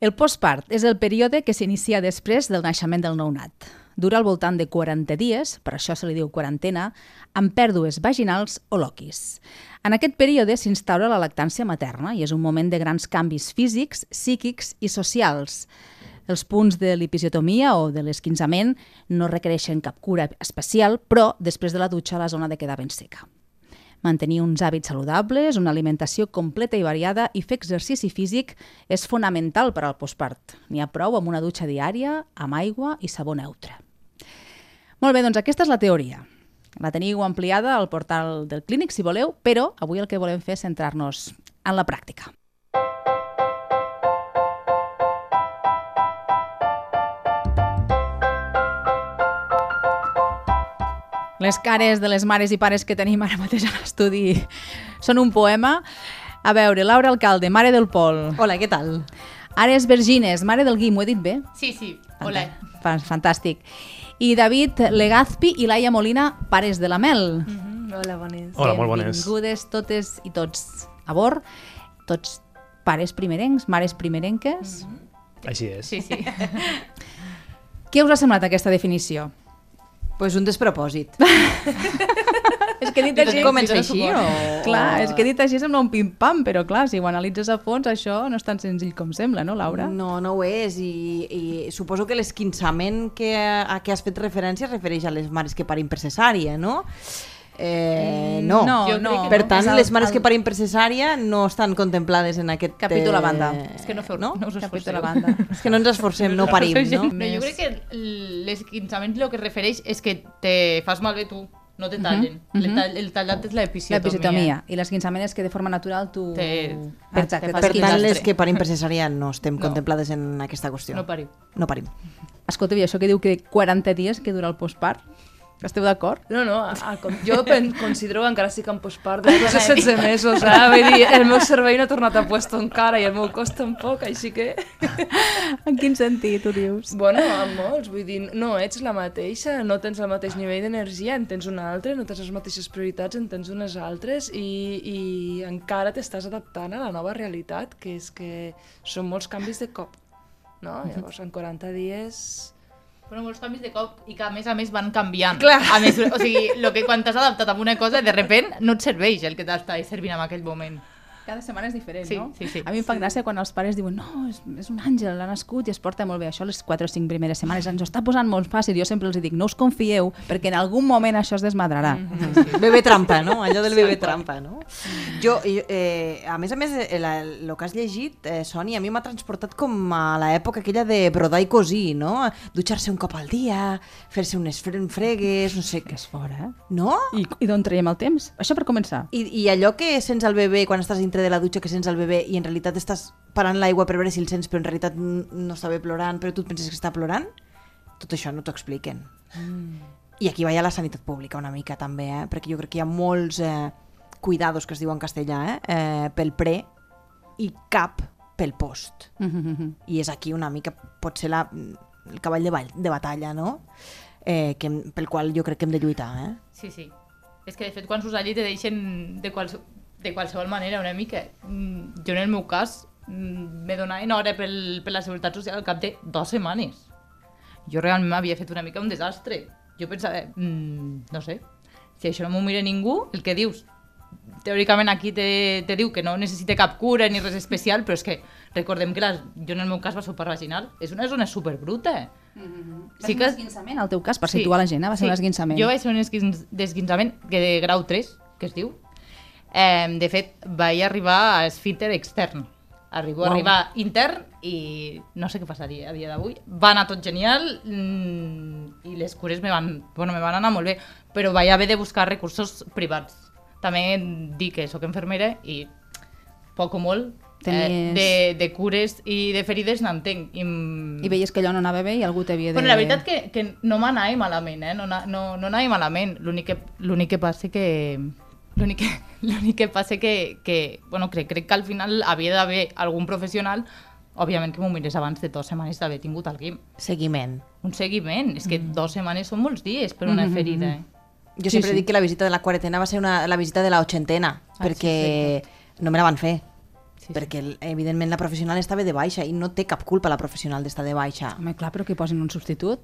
El postpart és el període que s'inicia després del naixement del nounat. Dura al voltant de 40 dies, per això se li diu quarantena, amb pèrdues vaginals o loquis. En aquest període s'instaura la lactància materna i és un moment de grans canvis físics, psíquics i socials. Els punts de l'episiotomia o de l'esquinçament no requereixen cap cura especial, però després de la dutxa la zona de quedar ben seca mantenir uns hàbits saludables, una alimentació completa i variada i fer exercici físic és fonamental per al postpart. N'hi ha prou amb una dutxa diària, amb aigua i sabó neutre. Molt bé, doncs aquesta és la teoria. La teniu ampliada al portal del clínic, si voleu, però avui el que volem fer és centrar-nos en la pràctica. Les cares de les mares i pares que tenim ara mateix a l'estudi són un poema. A veure, Laura Alcalde, mare del Pol. Hola, què tal? Ares Vergines, mare del Guim, ho he dit bé? Sí, sí, hola. Fantàstic. I David Legazpi i Laia Molina, pares de la Mel. Mm -hmm. Hola, bones. Hola, molt bones. Benvingudes totes i tots a bord, tots pares primerencs, mares primerenques. Mm -hmm. Així és. Sí, sí. Què us ha semblat aquesta definició? Pues un despropòsit. és que dit així... Comença així o... Clar, és que dit així sembla un pim-pam, però clar, si ho analitzes a fons, això no és tan senzill com sembla, no, Laura? No, no ho és, i, i suposo que l'esquinçament que, a què has fet referència es refereix a les mares que parin per cesària, no? Eh, no. no, no. Per tant, el, les mares el... que parin per cesària no estan contemplades en aquest... Capítol a banda. Eh... És que no feu, no? no us esforceu. a banda. és que no ens esforcem, no parim, no? no jo crec que l'esquinçament el que es refereix és que te fas malbé tu no te tallen. Uh -huh. el, tall, el tallat és l'episiotomia. L'episiotomia. I l'esquinçament és que de forma natural tu... Te... Exacte. Per tant, les que parim per cesària no estem no. contemplades en aquesta qüestió. No parim. No parim. Escolta, i això que diu que 40 dies que dura el postpart, esteu d'acord? No, no, a, a, jo pen, considero que encara estic en postpart de 16 mesos, eh? Vull dir, el meu cervell no ha tornat a puesto encara i el meu cos tampoc, així que... en quin sentit ho dius? Bueno, en molts, vull dir, no ets la mateixa, no tens el mateix nivell d'energia, en tens una altra, no tens les mateixes prioritats, en tens unes altres i, i encara t'estàs adaptant a la nova realitat, que és que són molts canvis de cop, no? Llavors, en 40 dies però molts canvis de cop i que a més a més van canviant. Clar. A més, o sigui, lo que quan t'has adaptat a una cosa, de repent no et serveix el que t'està servint en aquell moment cada setmana és diferent, sí, no? Sí, sí. A mi em fa gràcia quan els pares diuen no, és, és un àngel, l'ha nascut i es porta molt bé. Això les 4 o 5 primeres setmanes ens ho està posant molt fàcil. Jo sempre els dic, no us confieu, perquè en algun moment això es desmadrarà. Mm -hmm. sí, sí. Bebé trampa, no? Allò del bebé trampa, no? Jo, eh, a més a més, el que has llegit, eh, Sònia, a mi m'ha transportat com a l'època aquella de brodar i cosir, no? Dutxar-se un cop al dia, fer-se unes fregues, no sé... Que és fora, eh? No? I, i d'on traiem el temps? Això per començar. I, I allò que sents el bebè quan estàs dintre de la dutxa, que sents el bebè i en realitat estàs parant l'aigua per veure si el sents, però en realitat no està bé plorant, però tu et penses que està plorant, tot això no t'ho expliquen. Mm. I aquí va ja la sanitat pública una mica també, eh? perquè jo crec que hi ha molts eh, cuidados, que es diu en castellà, eh? Eh, pel pre i cap pel post. Mm -hmm. I és aquí una mica, pot ser la, el cavall de, ball, de batalla, no? Eh, que, pel qual jo crec que hem de lluitar. Eh? Sí, sí. És que de fet quan surts allí te deixen de, qual, de qualsevol manera una mica. Mm, jo en el meu cas mm, me donaven hora pel, per la Seguretat Social al cap de dues setmanes. Jo realment m'havia fet una mica un desastre. Jo pensava, mmm, no sé, si això no m'ho mira ningú, el que dius, teòricament aquí te, te diu que no necessita cap cura ni res especial, però és que recordem que la, jo en el meu cas va ser per vaginal, és una zona superbruta. Mm -hmm. Sí que... un esguinçament, al teu cas, per sí, situar la gent, va ser sí. un esguinçament. Jo vaig ser un esguinçament de grau 3, que es diu, Eh, de fet, vaig arribar a esfínter extern. Arribo wow. a arribar intern i no sé què passaria a dia d'avui. Va anar tot genial mmm, i les cures me van, bueno, me van anar molt bé, però vaig haver de buscar recursos privats. També dic que sóc infermera i poc o molt Tenies... eh, de, de cures i de ferides n'entenc. I, I veies que allò no anava bé i algú t'havia de... Bueno, la veritat que, que no m'anava malament, eh? no, no, no anava malament. L'únic que, que passa que L'únic que, l'únic que passa que, que bueno, crec, crec que al final havia d'haver algun professional òbviament que m'ho mirés abans de dues setmanes d'haver tingut el guim. Seguiment. Un seguiment. És que mm. dues setmanes són molts dies per una mm -hmm. ferida. Eh? Jo sí, sempre sí. dic que la visita de la quarantena va ser una, la visita de la ochentena, ah, perquè sí, sí. no me la van fer. Sí, sí. perquè evidentment la professional estava de baixa i no té cap culpa la professional d'estar de baixa. Home, clar, però que posin un substitut.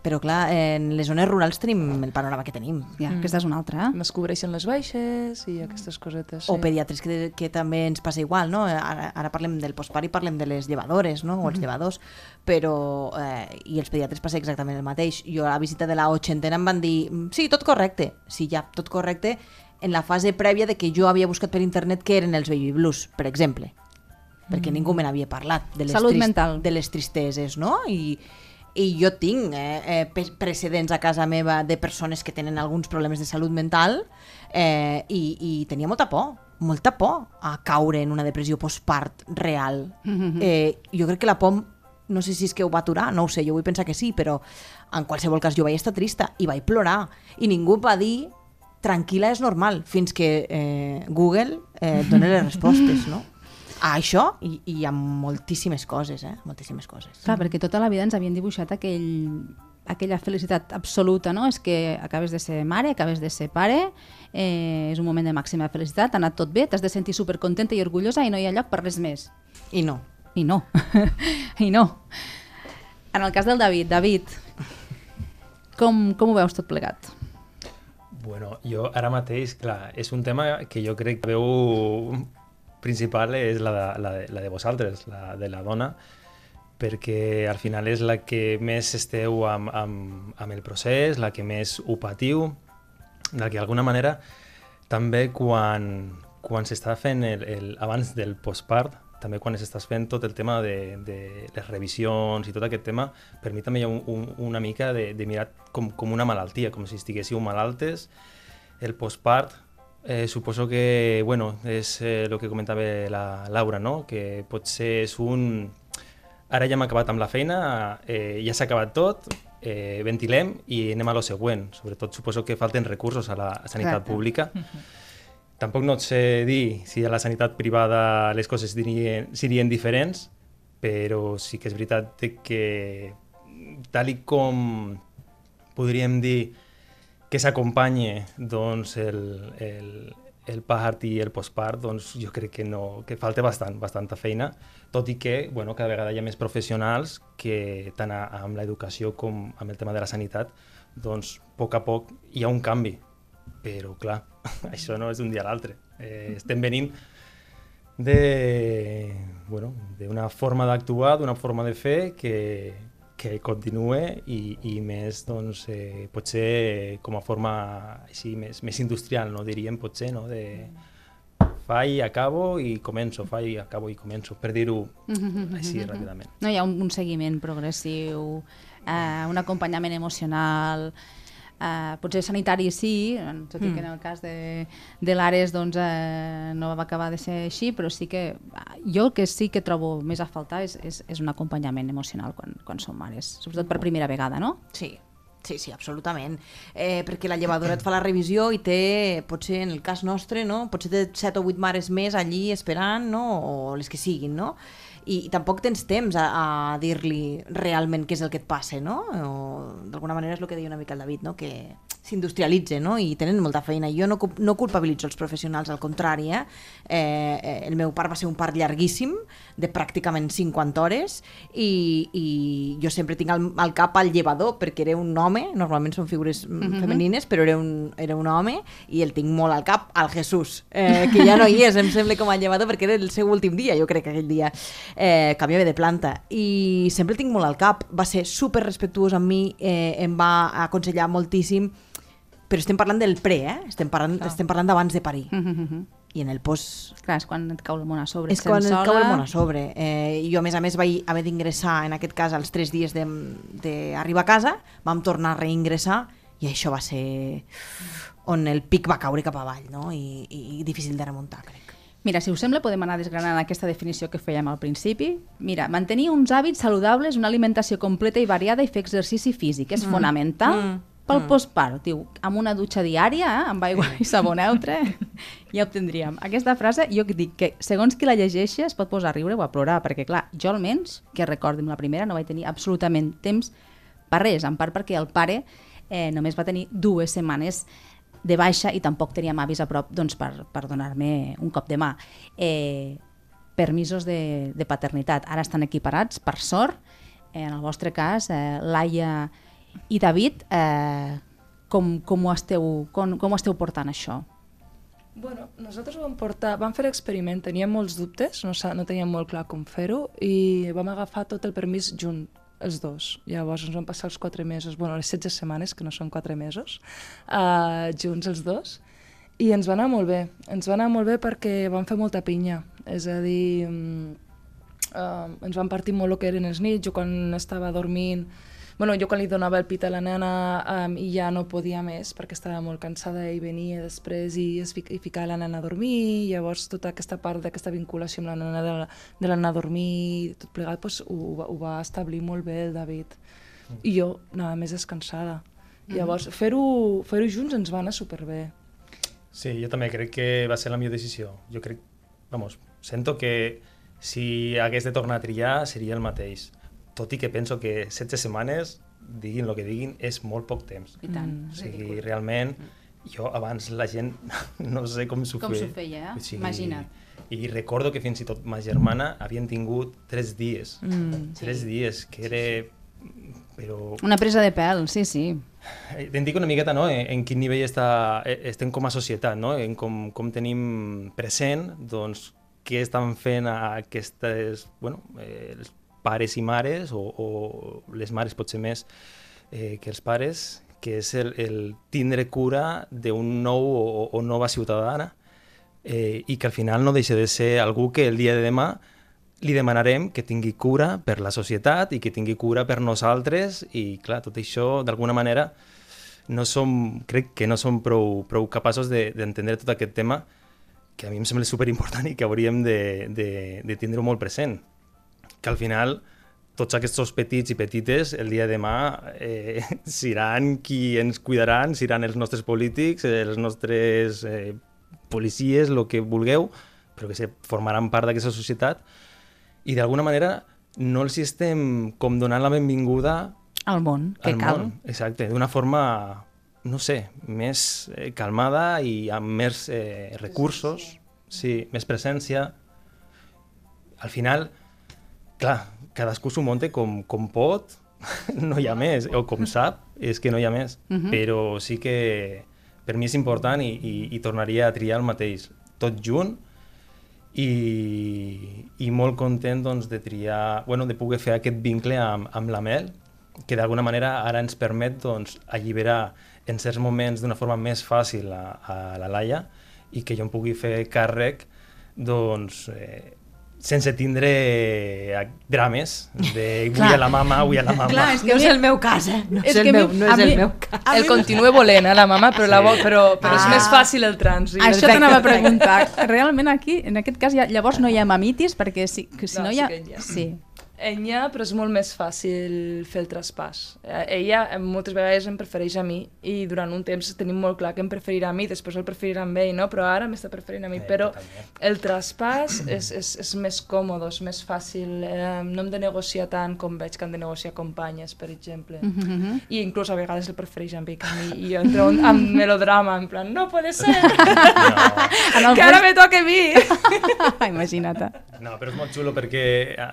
Però clar, en les zones rurals tenim el panorama que tenim. Ja, mm. aquesta és una altra. Es cobreixen les baixes i aquestes cosetes. O pediatres que, que també ens passa igual, no? Ara, ara parlem del postpart i parlem de les llevadores, no? O els llevadors, però... Eh, I els pediatres passa exactament el mateix. Jo a la visita de la ochentena em van dir sí, tot correcte. Sí, ja, tot correcte en la fase prèvia de que jo havia buscat per internet què eren els baby blues, per exemple. Perquè ningú me n'havia parlat. De les Salut mental. De les tristeses, no? I, i jo tinc eh, eh, precedents a casa meva de persones que tenen alguns problemes de salut mental eh, i, i tenia molta por, molta por a caure en una depressió postpart real. Eh, jo crec que la por, no sé si és que ho va aturar, no ho sé, jo vull pensar que sí, però en qualsevol cas jo vaig estar trista i vaig plorar i ningú va dir tranquil·la és normal, fins que eh, Google eh, et dona les respostes, no? A això i, i a moltíssimes coses, eh? Moltíssimes coses. Clar, perquè tota la vida ens havien dibuixat aquell, aquella felicitat absoluta, no? És que acabes de ser mare, acabes de ser pare, eh, és un moment de màxima felicitat, ha anat tot bé, t'has de sentir supercontenta i orgullosa i no hi ha lloc per res més. I no. I no. I no. En el cas del David, David, com, com ho veus tot plegat? Bueno, jo ara mateix, clar, és un tema que jo crec que veu principal és la de, la de, la de vosaltres, la de la dona, perquè al final és la que més esteu amb, amb, amb el procés, la que més ho patiu, la que d'alguna manera també quan, quan s'està fent el, el, abans del postpart, també quan s'estàs fent tot el tema de, de les revisions i tot aquest tema, per mi també hi ha un, un, una mica de, de mirar com, com una malaltia, com si estiguéssiu malaltes. El postpart, eh, suposo que, bueno, és eh, el que comentava la Laura, no? que potser és un... Ara ja hem acabat amb la feina, eh, ja s'ha acabat tot, eh, ventilem i anem a lo següent. Sobretot suposo que falten recursos a la sanitat Clar. pública. Tampoc no et sé dir si a la sanitat privada les coses dirien, serien diferents, però sí que és veritat que tal i com podríem dir que s'acompanye doncs, el, el, el part i el postpart, doncs jo crec que, no, que falta bastant, bastanta feina, tot i que bueno, cada vegada hi ha més professionals que tant a, amb l'educació com amb el tema de la sanitat, doncs a poc a poc hi ha un canvi, però clar, això no és d'un dia a l'altre. Eh, estem venint de, bueno, forma d'actuar, d'una forma de fer que, que continue i, i més, doncs, eh, potser com a forma així més, més industrial, no diríem, potser, no? de faig, acabo i començo, faig, acabo i començo, per dir-ho així ràpidament. No hi ha un, un seguiment progressiu, eh, un acompanyament emocional, eh, potser sanitari sí, tot i que en el cas de, de l'Ares doncs, eh, no va acabar de ser així, però sí que eh, jo el que sí que trobo més a faltar és, és, és un acompanyament emocional quan, quan som mares, sobretot per primera vegada, no? Sí, sí, sí, absolutament. Eh, perquè la llevadora et fa la revisió i té, potser en el cas nostre, no? potser té 7 o 8 mares més allí esperant, no? o les que siguin, no? I, i tampoc tens temps a, a dir-li realment què és el que et passa, no? O d'alguna manera és el que deia una mica el David, no? Que s'industrialitza, no? I tenen molta feina. Jo no, no culpabilitzo els professionals, al contrari, eh? eh? eh, El meu part va ser un part llarguíssim, de pràcticament 50 hores, i, i jo sempre tinc al, al cap el llevador, perquè era un home, normalment són figures mm -hmm. femenines, però era un, era un home, i el tinc molt al cap, al Jesús, eh, que ja no hi és, em sembla, com a llevador, perquè era el seu últim dia, jo crec, aquell dia. Eh, canviava de planta. I sempre el tinc molt al cap. Va ser super respectuós amb mi, eh, em va aconsellar moltíssim, però estem parlant del pre, eh? Estem parlant, estem parlant d'abans de parir. Mm -hmm. I en el post Clar, és quan et cau el món a sobre. és quan sents et cau el sola. món a sobre. Eh, jo, a més a més, vaig haver d'ingressar, en aquest cas, als tres dies d'arribar a casa, vam tornar a reingressar, i això va ser on el pic va caure cap avall, no? I, i, i difícil de remuntar, crec. Mira, si us sembla, podem anar desgranant aquesta definició que fèiem al principi. Mira, mantenir uns hàbits saludables, una alimentació completa i variada i fer exercici físic és fonamental Mm. Pel postpart. Diu, amb una dutxa diària, eh, amb aigua i sabó neutre, ja obtindríem. Aquesta frase, jo que dic que segons qui la llegeixi es pot posar a riure o a plorar, perquè clar, jo almenys, que recordo la primera, no vaig tenir absolutament temps per res, en part perquè el pare eh, només va tenir dues setmanes de baixa i tampoc teníem avis a prop doncs, per, per donar-me un cop de mà. Eh, permisos de, de paternitat. Ara estan equiparats, per sort. En el vostre cas, eh, Laia i David, eh, com, com, ho esteu, com, com ho esteu portant això? Bueno, nosaltres vam portar, vam fer l'experiment, teníem molts dubtes, no, no teníem molt clar com fer-ho, i vam agafar tot el permís junt, els dos. Llavors ens vam passar els quatre mesos, bueno, les 16 setmanes, que no són quatre mesos, uh, junts els dos, i ens va anar molt bé. Ens va anar molt bé perquè vam fer molta pinya, és a dir, uh, ens van partir molt el que eren els nits, jo quan estava dormint, bueno, jo quan li donava el pit a la nena um, i ja no podia més perquè estava molt cansada i venia després i, es i ficava la nena a dormir, i llavors tota aquesta part d'aquesta vinculació amb la nena de la- de l'anar a dormir, tot plegat, pues, ho, ho, va- ho va establir molt bé el David. I jo anava més descansada. Llavors, fer-ho fer junts ens va anar superbé. Sí, jo també crec que va ser la millor decisió. Jo crec, vamos, sento que si hagués de tornar a triar seria el mateix. Tot i que penso que 16 setmanes, diguin el que diguin, és molt poc temps. I tant. Mm. O sigui, realment, jo abans la gent no sé com s'ho Com feia. s'ho feia, eh? Imagina't. I recordo que fins i tot ma germana havien tingut tres dies. Mm. Tres dies, que era... Però Una presa de pèl, sí, sí. Eh, Te'n dic una miqueta no? en, en quin nivell està, eh, estem com a societat, no? en com, com tenim present doncs, què estan fent a aquestes, bueno, eh, pares i mares, o, o les mares potser més eh, que els pares, que és el, el tindre cura d'un nou o, o nova ciutadana eh, i que al final no deixa de ser algú que el dia de demà li demanarem que tingui cura per la societat i que tingui cura per nosaltres i clar, tot això d'alguna manera no som, crec que no som prou, prou capaços de- d'entendre de, tot aquest tema que a mi em sembla superimportant i que hauríem de, de, de tindre molt present. Que al final tots aquests petits i petites el dia de demà eh, seran qui ens cuidaran, seran els nostres polítics, els nostres eh, policies, el que vulgueu, però que se formaran part d'aquesta societat i d'alguna manera no els estem com donant la benvinguda Al món, que al cal. món. Exacte, d'una forma, no sé, més eh, calmada i amb més eh, recursos, sí, més presència. Al final, clar, cadascú s'ho munta com, com pot, no hi ha més, o com sap, és que no hi ha més. Mhm. Però sí que per mi és important i, i, i tornaria a triar el mateix, tot junt, i, i molt content doncs, de triar, bueno, de poder fer aquest vincle amb, amb la Mel, que d'alguna manera ara ens permet doncs, alliberar en certs moments d'una forma més fàcil a, a la Laia i que jo em pugui fer càrrec doncs, eh, sense tindre eh, drames de vull a la mama, vull a la mama. Clar, és que no és el meu cas, eh? No és, és el meu, no és el mi- meu cas. El continua volent, eh, la mama, però, la, Sí. però, però, però és Ah. més fàcil el trànsit. Això t'anava a preguntar. Realment aquí, en aquest cas, ja, llavors no hi ha mamitis, perquè si, que si no, No, hi ha... sí que hi ha. Sí. N'hi ha, però és molt més fàcil fer el traspàs. Eh, Ella eh, moltes vegades em prefereix a mi i durant un temps tenim molt clar que em preferirà a mi, després el preferirà amb ell, no? però ara m'està preferint a mi. Eh, però totalment. el traspàs és, és, és més còmode, és més fàcil. Eh, no hem de negociar tant com veig que han de negociar companyes, per exemple. Mm -hmm. I inclús a vegades el prefereix a mi que a mi. I jo entro en- amb melodrama, en plan, no puede ser, el que ara me toca a mi. Imagina't. No, però és molt xulo perquè eh,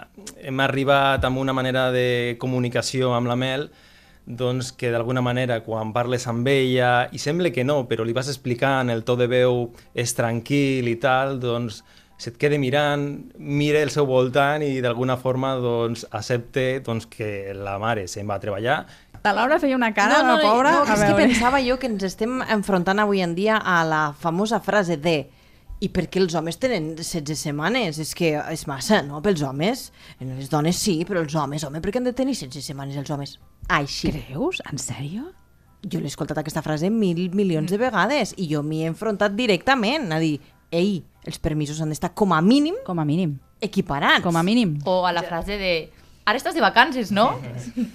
hem arribat amb una manera de comunicació amb la Mel doncs que d'alguna manera quan parles amb ella, i sembla que no, però li vas explicant, el to de veu és tranquil i tal, doncs se't queda mirant, mira el seu voltant i d'alguna forma doncs, accepte doncs, que la mare se'n va a treballar La Laura feia una cara, no, no, la pobra. No, a és que veure. pensava jo que ens estem enfrontant avui en dia a la famosa frase de i per què els homes tenen 16 setmanes? És que és massa, no?, pels homes. Les dones sí, però els homes, home, per què han de tenir 16 setmanes els homes? Així. Creus? En sèrio? Jo l'he escoltat aquesta frase mil milions de vegades i jo m'hi he enfrontat directament a dir, ei, els permisos han d'estar com a mínim Com a mínim. equiparats. Com a mínim. O a la frase de ara estàs de vacances, no?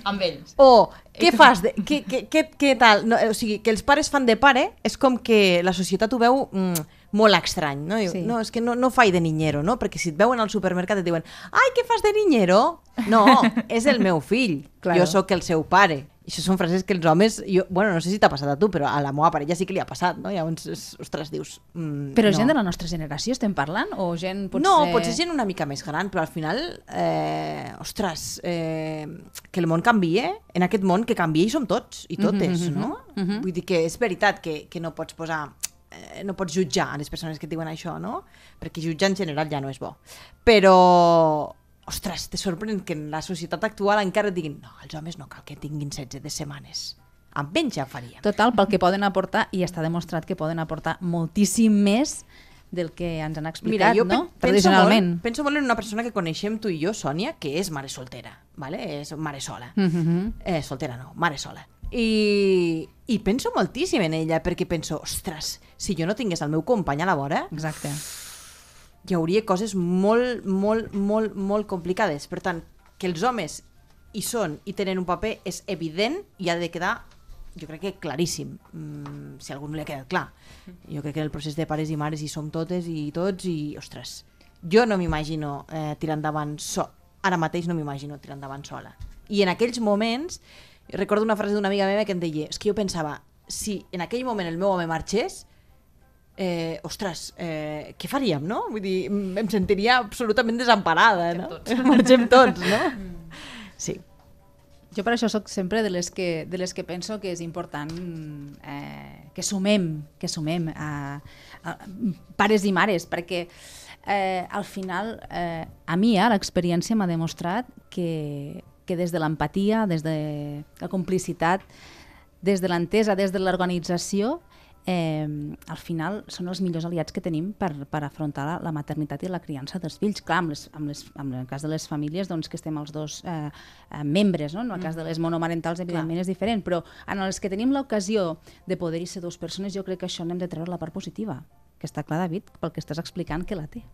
amb ells. O, què fas? De, què, què, què, què tal? No, o sigui, que els pares fan de pare és com que la societat ho veu mm, molt estrany, no? Diu, Sí. No, és que no, no faig de niñero, no? Perquè si et veuen al supermercat et diuen ai, què fas de niñero? No, és el meu fill. Claro. Jo sóc el seu pare. Això són frases que els homes... Jo, bueno, no sé si t'ha passat a tu, però a la meva parella sí que li ha passat, no? Llavors, és- ostres, dius... Mm, Però no. gent de la nostra generació estem parlant? O gent potser... No, potser gent una mica més gran, però al final, eh, ostres, eh, que el món canvia, en aquest món que canvia hi som tots i totes, Mhm, no? mhm. Vull dir que és veritat que, que no pots posar eh, no pots jutjar les persones que et diuen això, no? Perquè jutjar en general ja no és bo. Però, ostres, te sorprèn que en la societat actual encara et diguin no, els homes no cal que tinguin 16 de setmanes. Amb menys ja faríem. Total, pel que poden aportar, i està demostrat que poden aportar moltíssim més del que ens han explicat, jo no? pe- penso Tradicionalment. molt, penso molt en una persona que coneixem tu i jo, Sònia, que és mare soltera, ¿vale? és mare sola. Mm -hmm. Eh, soltera no, mare sola. I, I penso moltíssim en ella, perquè penso, ostres, si jo no tingués el meu company a la vora, Exacte. hi hauria coses molt, molt, molt, molt complicades. Per tant, que els homes hi són i tenen un paper és evident i ha de quedar, jo crec que claríssim, mm, si a algú no li ha quedat clar. Jo crec que en el procés de pares i mares hi som totes i tots i, ostres, jo no m'imagino eh, tirar endavant so ara mateix no m'imagino tirar endavant sola. I en aquells moments, recordo una frase d'una amiga meva que em deia, és que jo pensava, si en aquell moment el meu home marxés, eh, ostres, eh, què faríem, no? Vull dir, em sentiria absolutament desemparada, no? tots. Marxem tots, no? Sí. Jo per això sóc sempre de les que, de les que penso que és important eh, que sumem, que sumem a, a pares i mares, perquè eh, al final eh, a mi eh, l'experiència m'ha demostrat que, que des de l'empatia, des de la complicitat, des de l'entesa, des de l'organització, eh, al final són els millors aliats que tenim per, per afrontar la, la maternitat i la criança dels fills. Clar, amb, les, amb, les, amb el cas de les famílies doncs, que estem els dos eh, eh, membres, no? en el cas de les monomarentals evidentment és diferent, però en els que tenim l'ocasió de poder-hi ser dues persones jo crec que això n'hem de treure la part positiva, que està clar, David, pel que estàs explicant que la té.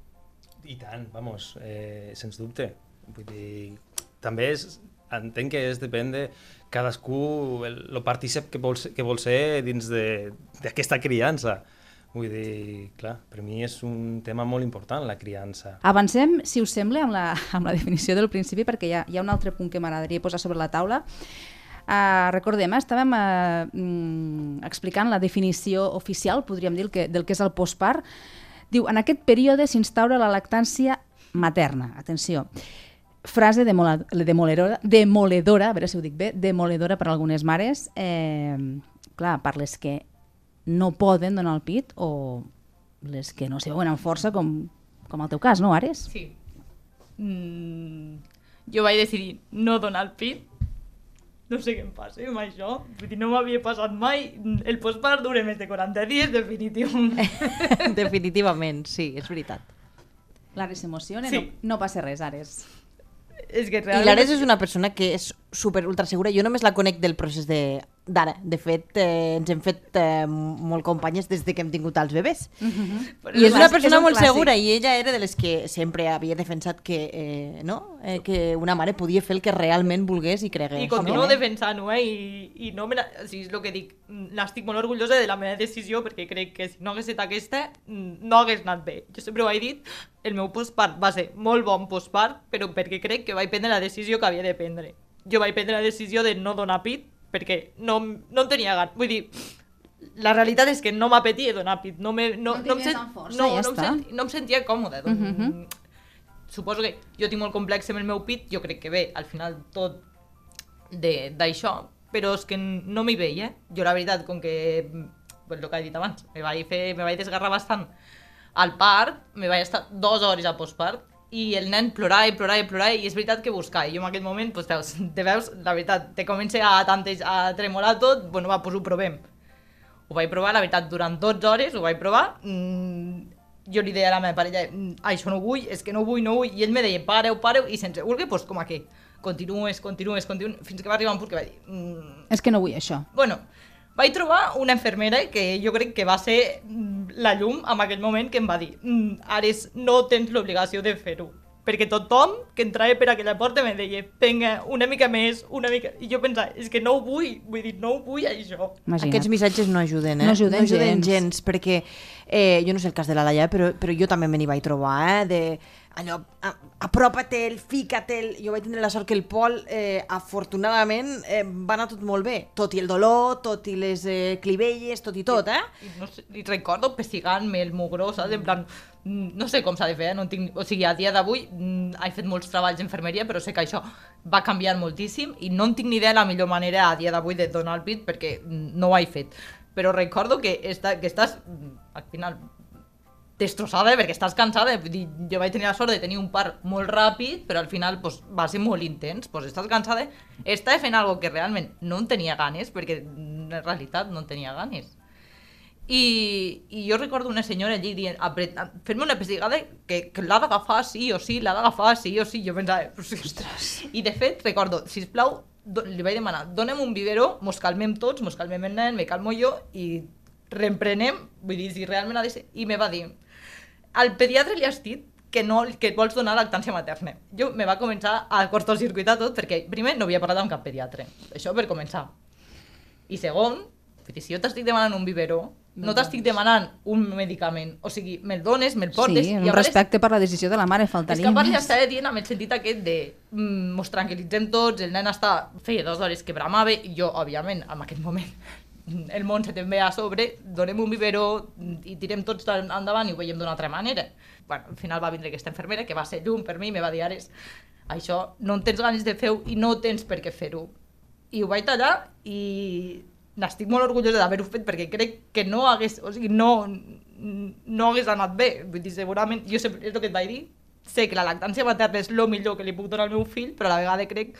I tant, vamos, eh, sens dubte. Vull dir, també és, entenc que és depèn de cadascú, el, el partícip que vol, ser- que vol ser dins d'aquesta criança. Vull dir, clar, per mi és un tema molt important, la criança. Avancem, si us sembla, amb la, amb la definició del principi, perquè hi ha, hi ha un altre punt que m'agradaria posar sobre la taula. Uh, recordem, eh, estàvem uh, explicant la definició oficial, podríem dir, que, del que és el postpart. Diu, en aquest període s'instaura la lactància materna. Atenció. Frase demoledora, demoledora, a veure si ho dic bé, demoledora per a algunes mares, eh, clar, per les que no poden donar el pit o les que no s'hi veuen amb força, com, com el teu cas, no, Ares? Sí. Mm, jo vaig decidir no donar el pit. No sé què em passa amb això. Vull dir, no m'havia passat mai. El postpart dura més de 40 dies, definitivament. Definitivament, sí, és veritat. L'Ares s'emociona? Sí. No, no passa res, Ares. És que I realment... l'Ares és una persona que és super ultra segura. Jo només la conec del procés de d'ara. De fet, eh, ens hem fet eh, molt companyes des de que hem tingut els bebès. Però I és una persona és un molt clàssic. segura i ella era de les que sempre havia defensat que, eh, no? eh, que una mare podia fer el que realment volgués i cregués. I continuo no? defensant-ho, eh? I, i no me la... o sigui, és el que dic, n'estic molt orgullosa de la meva decisió perquè crec que si no hagués estat aquesta, mm, no hagués anat bé. Jo sempre ho he dit, el meu postpart va ser molt bon postpart, però perquè crec que vaig prendre la decisió que havia de prendre. Jo vaig prendre la decisió de no donar pit perquè no, no en tenia gan. Vull dir, la realitat és que no m'apetia donar pit. No, me, no, No no, em sent, força, no, ja no, em sent, no em sentia còmode. Doncs, Mhm. Suposo que jo tinc molt complex amb el meu pit, jo crec que bé, al final tot de- d'això, però és que no m'hi veia. Jo la veritat, com que, pues, el que he dit abans, me vaig, fer, me vaig desgarrar bastant al part, me vaig estar dues hores a postpart, i el nen plorava i plorava i plorava i és veritat que buscava. I jo en aquell moment, pues, veus, te veus, la veritat, te comença a, tantes, a tremolar tot, bueno, va, pues ho provem. Ho vaig provar, la veritat, durant 12 hores, ho vaig provar. Mm, jo li deia a la meva parella, mm, això no ho vull, és que no ho vull, no ho vull. I ell me deia, pareu, pareu, i sense voler, doncs com aquí. Continues, continues, continues, fins que va arribar un punt que va dir... Mm, És que no vull això. bueno, vaig trobar una infermera que jo crec que va ser mm, la llum en aquell moment que em va dir mm, Ares, no tens l'obligació de fer-ho perquè tothom que entrava per aquella porta me deia, vinga, una mica més, una mica... I jo pensava, és que no ho vull, vull dir, no ho vull això. Imagina't. Aquests missatges no ajuden, eh? No ajuden no ajuden gens. gens. perquè eh, jo no sé el cas de la Laia, però, però jo també me n'hi vaig trobar, eh? De, allò, apropa-te'l, fica-te'l... Jo vaig tindre la sort que el Pol, eh, afortunadament, eh, va anar tot molt bé. Tot i el dolor, tot i les eh, clivelles, tot i tot, eh? I, no sé, i recordo pessigant-me el mugró, saps? En plan, no sé com s'ha de fer, eh? no tinc, o sigui, a dia d'avui mm, he fet molts treballs d'infermeria, però sé que això va canviar moltíssim i no en tinc ni idea la millor manera a dia d'avui de donar el pit perquè mm, no ho he fet. Però recordo que, esta, que estàs, mm, al final, destrossada perquè estàs cansada. Vull dir, jo vaig tenir la sort de tenir un part molt ràpid, però al final pues, va ser molt intens. Pues, estàs cansada, estava fent algo que realment no en tenia ganes, perquè en realitat no en tenia ganes. I, i jo recordo una senyora allí dient, fent-me una pessigada que, que l'ha d'agafar sí o sí, l'ha d'agafar sí o sí. Jo pensava, ostres. I de fet, recordo, sisplau, do, li vaig demanar, dona'm un biberó, mos calmem tots, mos calmem el nen, me calmo jo i reemprenem, vull dir, si realment ha de ser... I me va dir, al pediatre li has dit que, no, que et vols donar lactància materna. Jo me va començar a cortocircuitar tot perquè, primer, no havia parlat amb cap pediatre. Això per començar. I segon, dir, si jo t'estic demanant un biberó, no t'estic demanant un medicament. O sigui, me'l dones, me'l portes... Sí, i un vegades- respecte per la decisió de la mare, és faltaria que a part ja més. estava dient amb el sentit aquest de mm, mos tranquil·litzem tots, el nen està, feia dues hores que bramava, i jo, òbviament, en aquest moment, el te'n ve a sobre, donem un biberó i tirem tots en- endavant i ho veiem d'una altra manera. Bueno, al final va vindre aquesta infermera, que va ser llum per mi, i me va dir, això no en tens ganes de fer-ho i no tens per què fer-ho. I ho vaig tallar i n'estic molt orgullosa d'haver-ho fet perquè crec que no hagués, o sigui, no, no hagués anat bé. Vull dir, segurament, jo sempre, és el que et vaig dir, sé que la lactància materna és el millor que li puc donar al meu fill, però a la vegada crec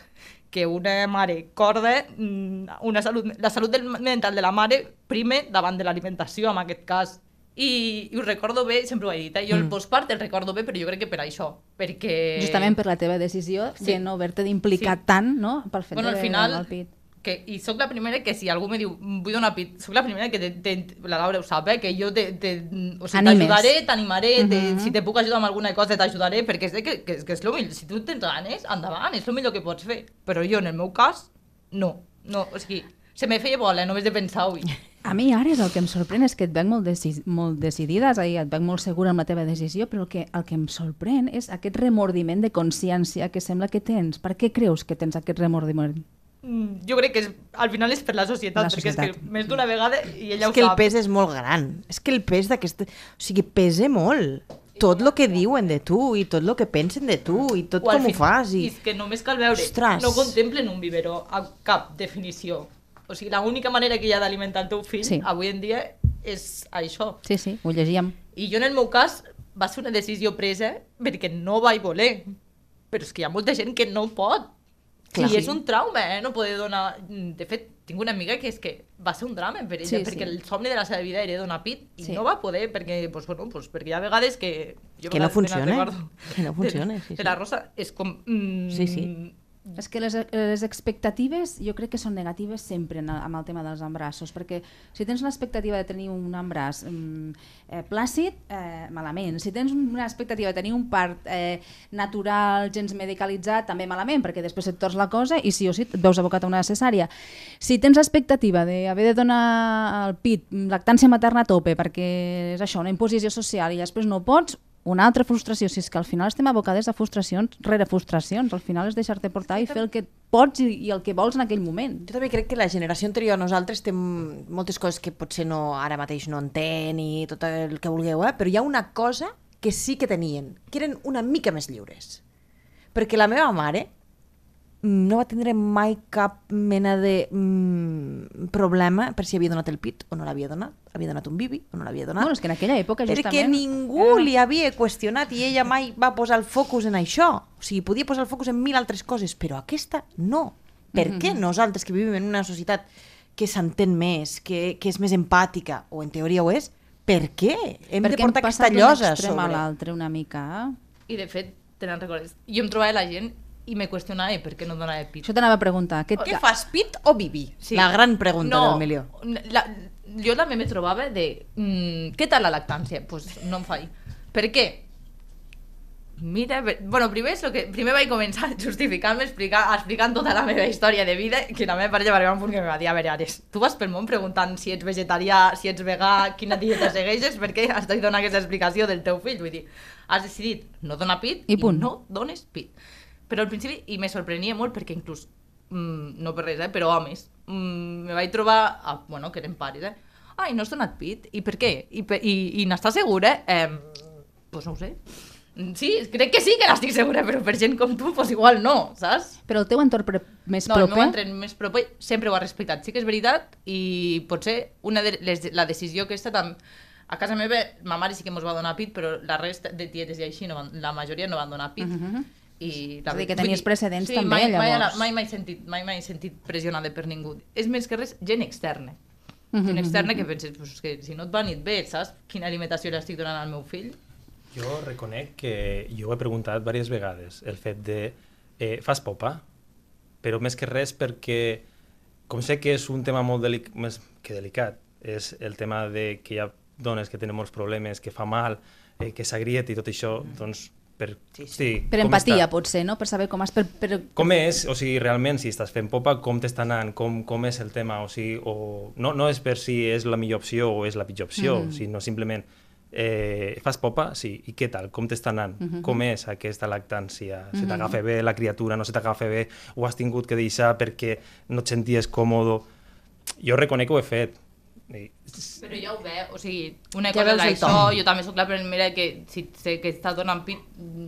que una mare corda, mm, una salut, la salut del, mental de la mare prime davant de l'alimentació, en aquest cas. I, I ho recordo bé, sempre ho he dit, eh? jo el postpart el recordo bé, però jo crec que per això, perquè... Justament per la teva decisió Sí. de no haver-te d'implicar Sí. tant no? pel fet Bueno, de al final, el pit. Que, i sóc la primera que si algú me diu vull donar pit, sóc la primera que te, te, la Laura ho sap, eh? que jo te, te, o sigui, t'ajudaré, t'animaré, te, Mhm. si te puc ajudar amb alguna cosa t'ajudaré, perquè sé que, que, que és el millor, si tu tens ganes, endavant, és el millor que pots fer. Però jo, en el meu cas, no. no o sigui, se me feia bola, només de pensar-ho. A mi ara és el que em sorprèn és que et veig molt, deci molt decidida, és a dir, et veig molt segura amb la teva decisió, però el que, el que em sorprèn és aquest remordiment de consciència que sembla que tens. Per què creus que tens aquest remordiment? Mm, Jo crec que és, al final és per la societat, La perquè és societat. que més d'una vegada, i ella És ho que el sap. pes és molt gran. És que el pes d'aquest... O sigui, pesa molt. Tot el que diuen de tu i tot el que pensen de tu i tot O com ho fas. I I... és que només cal veure, Ostres. no contemplen un biberó a cap definició. O sigui, l'única manera que hi ha d'alimentar el teu fill Sí. avui en dia és això. Sí, sí, ho llegíem. I jo en el meu cas va ser una decisió presa perquè no vaig voler. Però és que hi ha molta gent que no pot. Clar. I és un trauma, eh? No poder donar... De fet, tinc una amiga que és que va ser un drama per ella, Sí, perquè sí. el somni de la seva vida era donar pit i Sí. no va poder, perquè, pues, bueno, pues, perquè hi ha vegades que... Jo Que no funciona, recordo que no funciona, De, sí, de sí. la Rosa és com... Mm, Sí, sí. És que les, les expectatives jo crec que són negatives sempre amb el tema dels embrassos, perquè si tens l'expectativa de tenir un embràs mm, eh, plàcid, eh, malament. Si tens una expectativa de tenir un part eh, natural, gens medicalitzat, també malament, perquè després et tors la cosa i sí o sí et veus abocat a una cesària. Si tens l'expectativa d'haver de donar el pit, lactància materna a tope, perquè és això, una imposició social i després no pots, una altra frustració, si és que al final estem abocades a frustracions rere frustracions, al final és deixar-te portar i fer el que pots i, i el que vols en aquell moment. Jo també crec que la generació anterior a nosaltres té moltes coses que potser no, ara mateix no entén i tot el que vulgueu, eh? però hi ha una cosa que sí que tenien, que eren una mica més lliures. Perquè la meva mare no va tindre mai cap mena de mm, problema per si havia donat el pit o no l'havia donat, havia donat un bibi o no l'havia donat. Bueno, és que en aquella època Perquè justament... ningú era- li havia qüestionat i ella mai va posar el focus en això. O sigui, podia posar el focus en mil altres coses, però aquesta no. Per què nosaltres que vivim en una societat que s'entén més, que, que és més empàtica, o en teoria ho és, per què hem perquè de portar hem aquesta passat d'un llosa extrem a sobre? l'altre una mica. I de fet, te n'en recordes. Jo em trobava la gent i me qüestionava per què no donava pit. Això t'anava a preguntar. Què, Què fas, pit o bibi? Sí. La gran pregunta no, del milió. La, jo també me trobava de... Mm, què tal la lactància? Doncs pues no em faig. Per què? mira, bueno, primer, és lo que, primer vaig començar justificant-me, explicar, explicant tota la meva història de vida, que la meva parella va arribar a un punt que em va dir, a veure, Ares, tu vas pel món preguntant si ets vegetarià, si ets vegà, quina dieta segueixes, perquè estic donant aquesta explicació del teu fill, vull dir, has decidit no donar pit I punt. no dones pit. Però al principi, i me sorprenia molt perquè inclús, mm, no per res, eh, però homes, mm, me vaig trobar, a, bueno, que eren pares, eh, ai, no has donat pit, i per què? I, i, i n'estàs segura? Eh, pues no ho sé. Mm, Sí, crec que sí que n'estic segura, però per gent com tu, pues igual no, saps? Però el teu entorn pre- més No, el meu proper... entren més proper sempre ho ha respectat. Sí que és veritat i potser una de les, la decisió aquesta també... A casa meva, ma mare sí que mos va donar pit, però la resta de tietes i així, no van, la majoria no van donar pit. Mhm. I És a dir, que tenies precedents sí, també, mai, mai, llavors. mai m'he sentit, mai m'he sentit pressionada per ningú. És més que res gent externa. Mhm, Gent externa que penses pues, que si no et va ni et ve, saps? Quina alimentació li estic donant al meu fill? Jo reconec que jo ho he preguntat diverses vegades, el fet de eh, fas popa, però més que res perquè, com sé que és un tema molt delic més que delicat, és el tema de que hi ha dones que tenen molts problemes, que fa mal, eh, que s'agrieta i tot això, doncs per, sí, sí. Per com empatia, està? potser, no? Per saber com has... Per, per... Com és, o sigui, realment, si estàs fent popa, com t'està anant, com, com és el tema, o sigui, o... No, no és per si és la millor opció o és la pitjor opció, mm. sinó simplement eh, fas popa? Sí. I què tal? Com t'està anant? Mm -hmm. Com és aquesta lactància? Se t'agafa bé la criatura? No se t'agafa bé? Ho has tingut que deixar perquè no et senties còmodo? Jo reconec que ho he fet. Però ja ho veu, o sigui, una Ja cosa és això, jo també sóc la primera que si sé que està donant pit,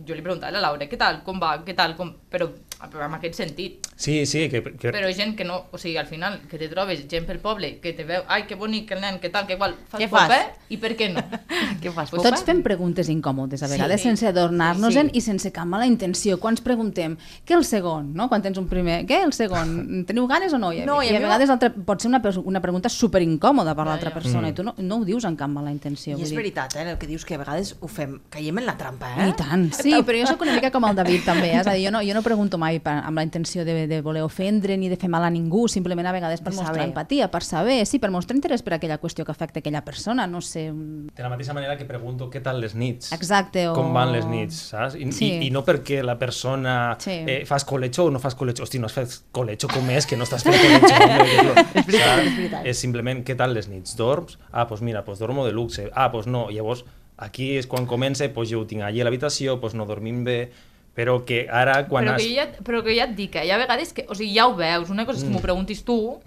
jo li preguntava a la Laura, què tal, com va, què tal, com... però però en aquest sentit. sí, sí, que, que Però gent que no, o sigui, al final, que te trobes gent pel poble, que te veu, ai, que bonic el nen, què tal, que igual, fas Què popa, fas? i per què no? Què fas, Pues popa? Tots fem preguntes incòmodes, a Sí. vegades, sense adornar-nos-en Sí. i sense cap mala intenció. Quan ens preguntem, què el segon, no? Quan tens un primer, què el segon? Teniu ganes o no? I, No, i i a vegades altra, pot ser una, una pregunta superincòmoda per Ja, l'altra persona Mm. i tu no, no ho dius amb cap mala intenció. I vull és dir. veritat, eh, el que dius que a vegades ho fem, caiem en la trampa, eh? I tant, sí, però jo sóc una mica com el David també, eh? és a dir, jo no, jo no pregunto mai per, amb la intenció de, de voler ofendre ni de fer mal a ningú, simplement a vegades per Per mostrar saber. empatia, per saber, sí, per mostrar interès per aquella qüestió que afecta aquella persona, no sé, de la mateixa manera que pregunto què tal les nits. exacte, o... com van les nits, saps? I, Sí. i, i no perquè la persona Sí. eh, fas colecho o no fas colecho. Hosti, no has fet colecho, com és que no estàs fent colecho? Home, és veritat, és veritat. És simplement, què tal les nits? Dorms? Ah, doncs pues mira, pues dormo de luxe. Ah, doncs pues no. Llavors, aquí és quan comença, pues jo ho tinc allí a l'habitació, pues no dormim bé, però que ara quan però, has... que jo ja, però que ja et dic, que hi ha vegades que, o sigui, ja ho veus, una cosa és que Mm. m'ho preguntis tu,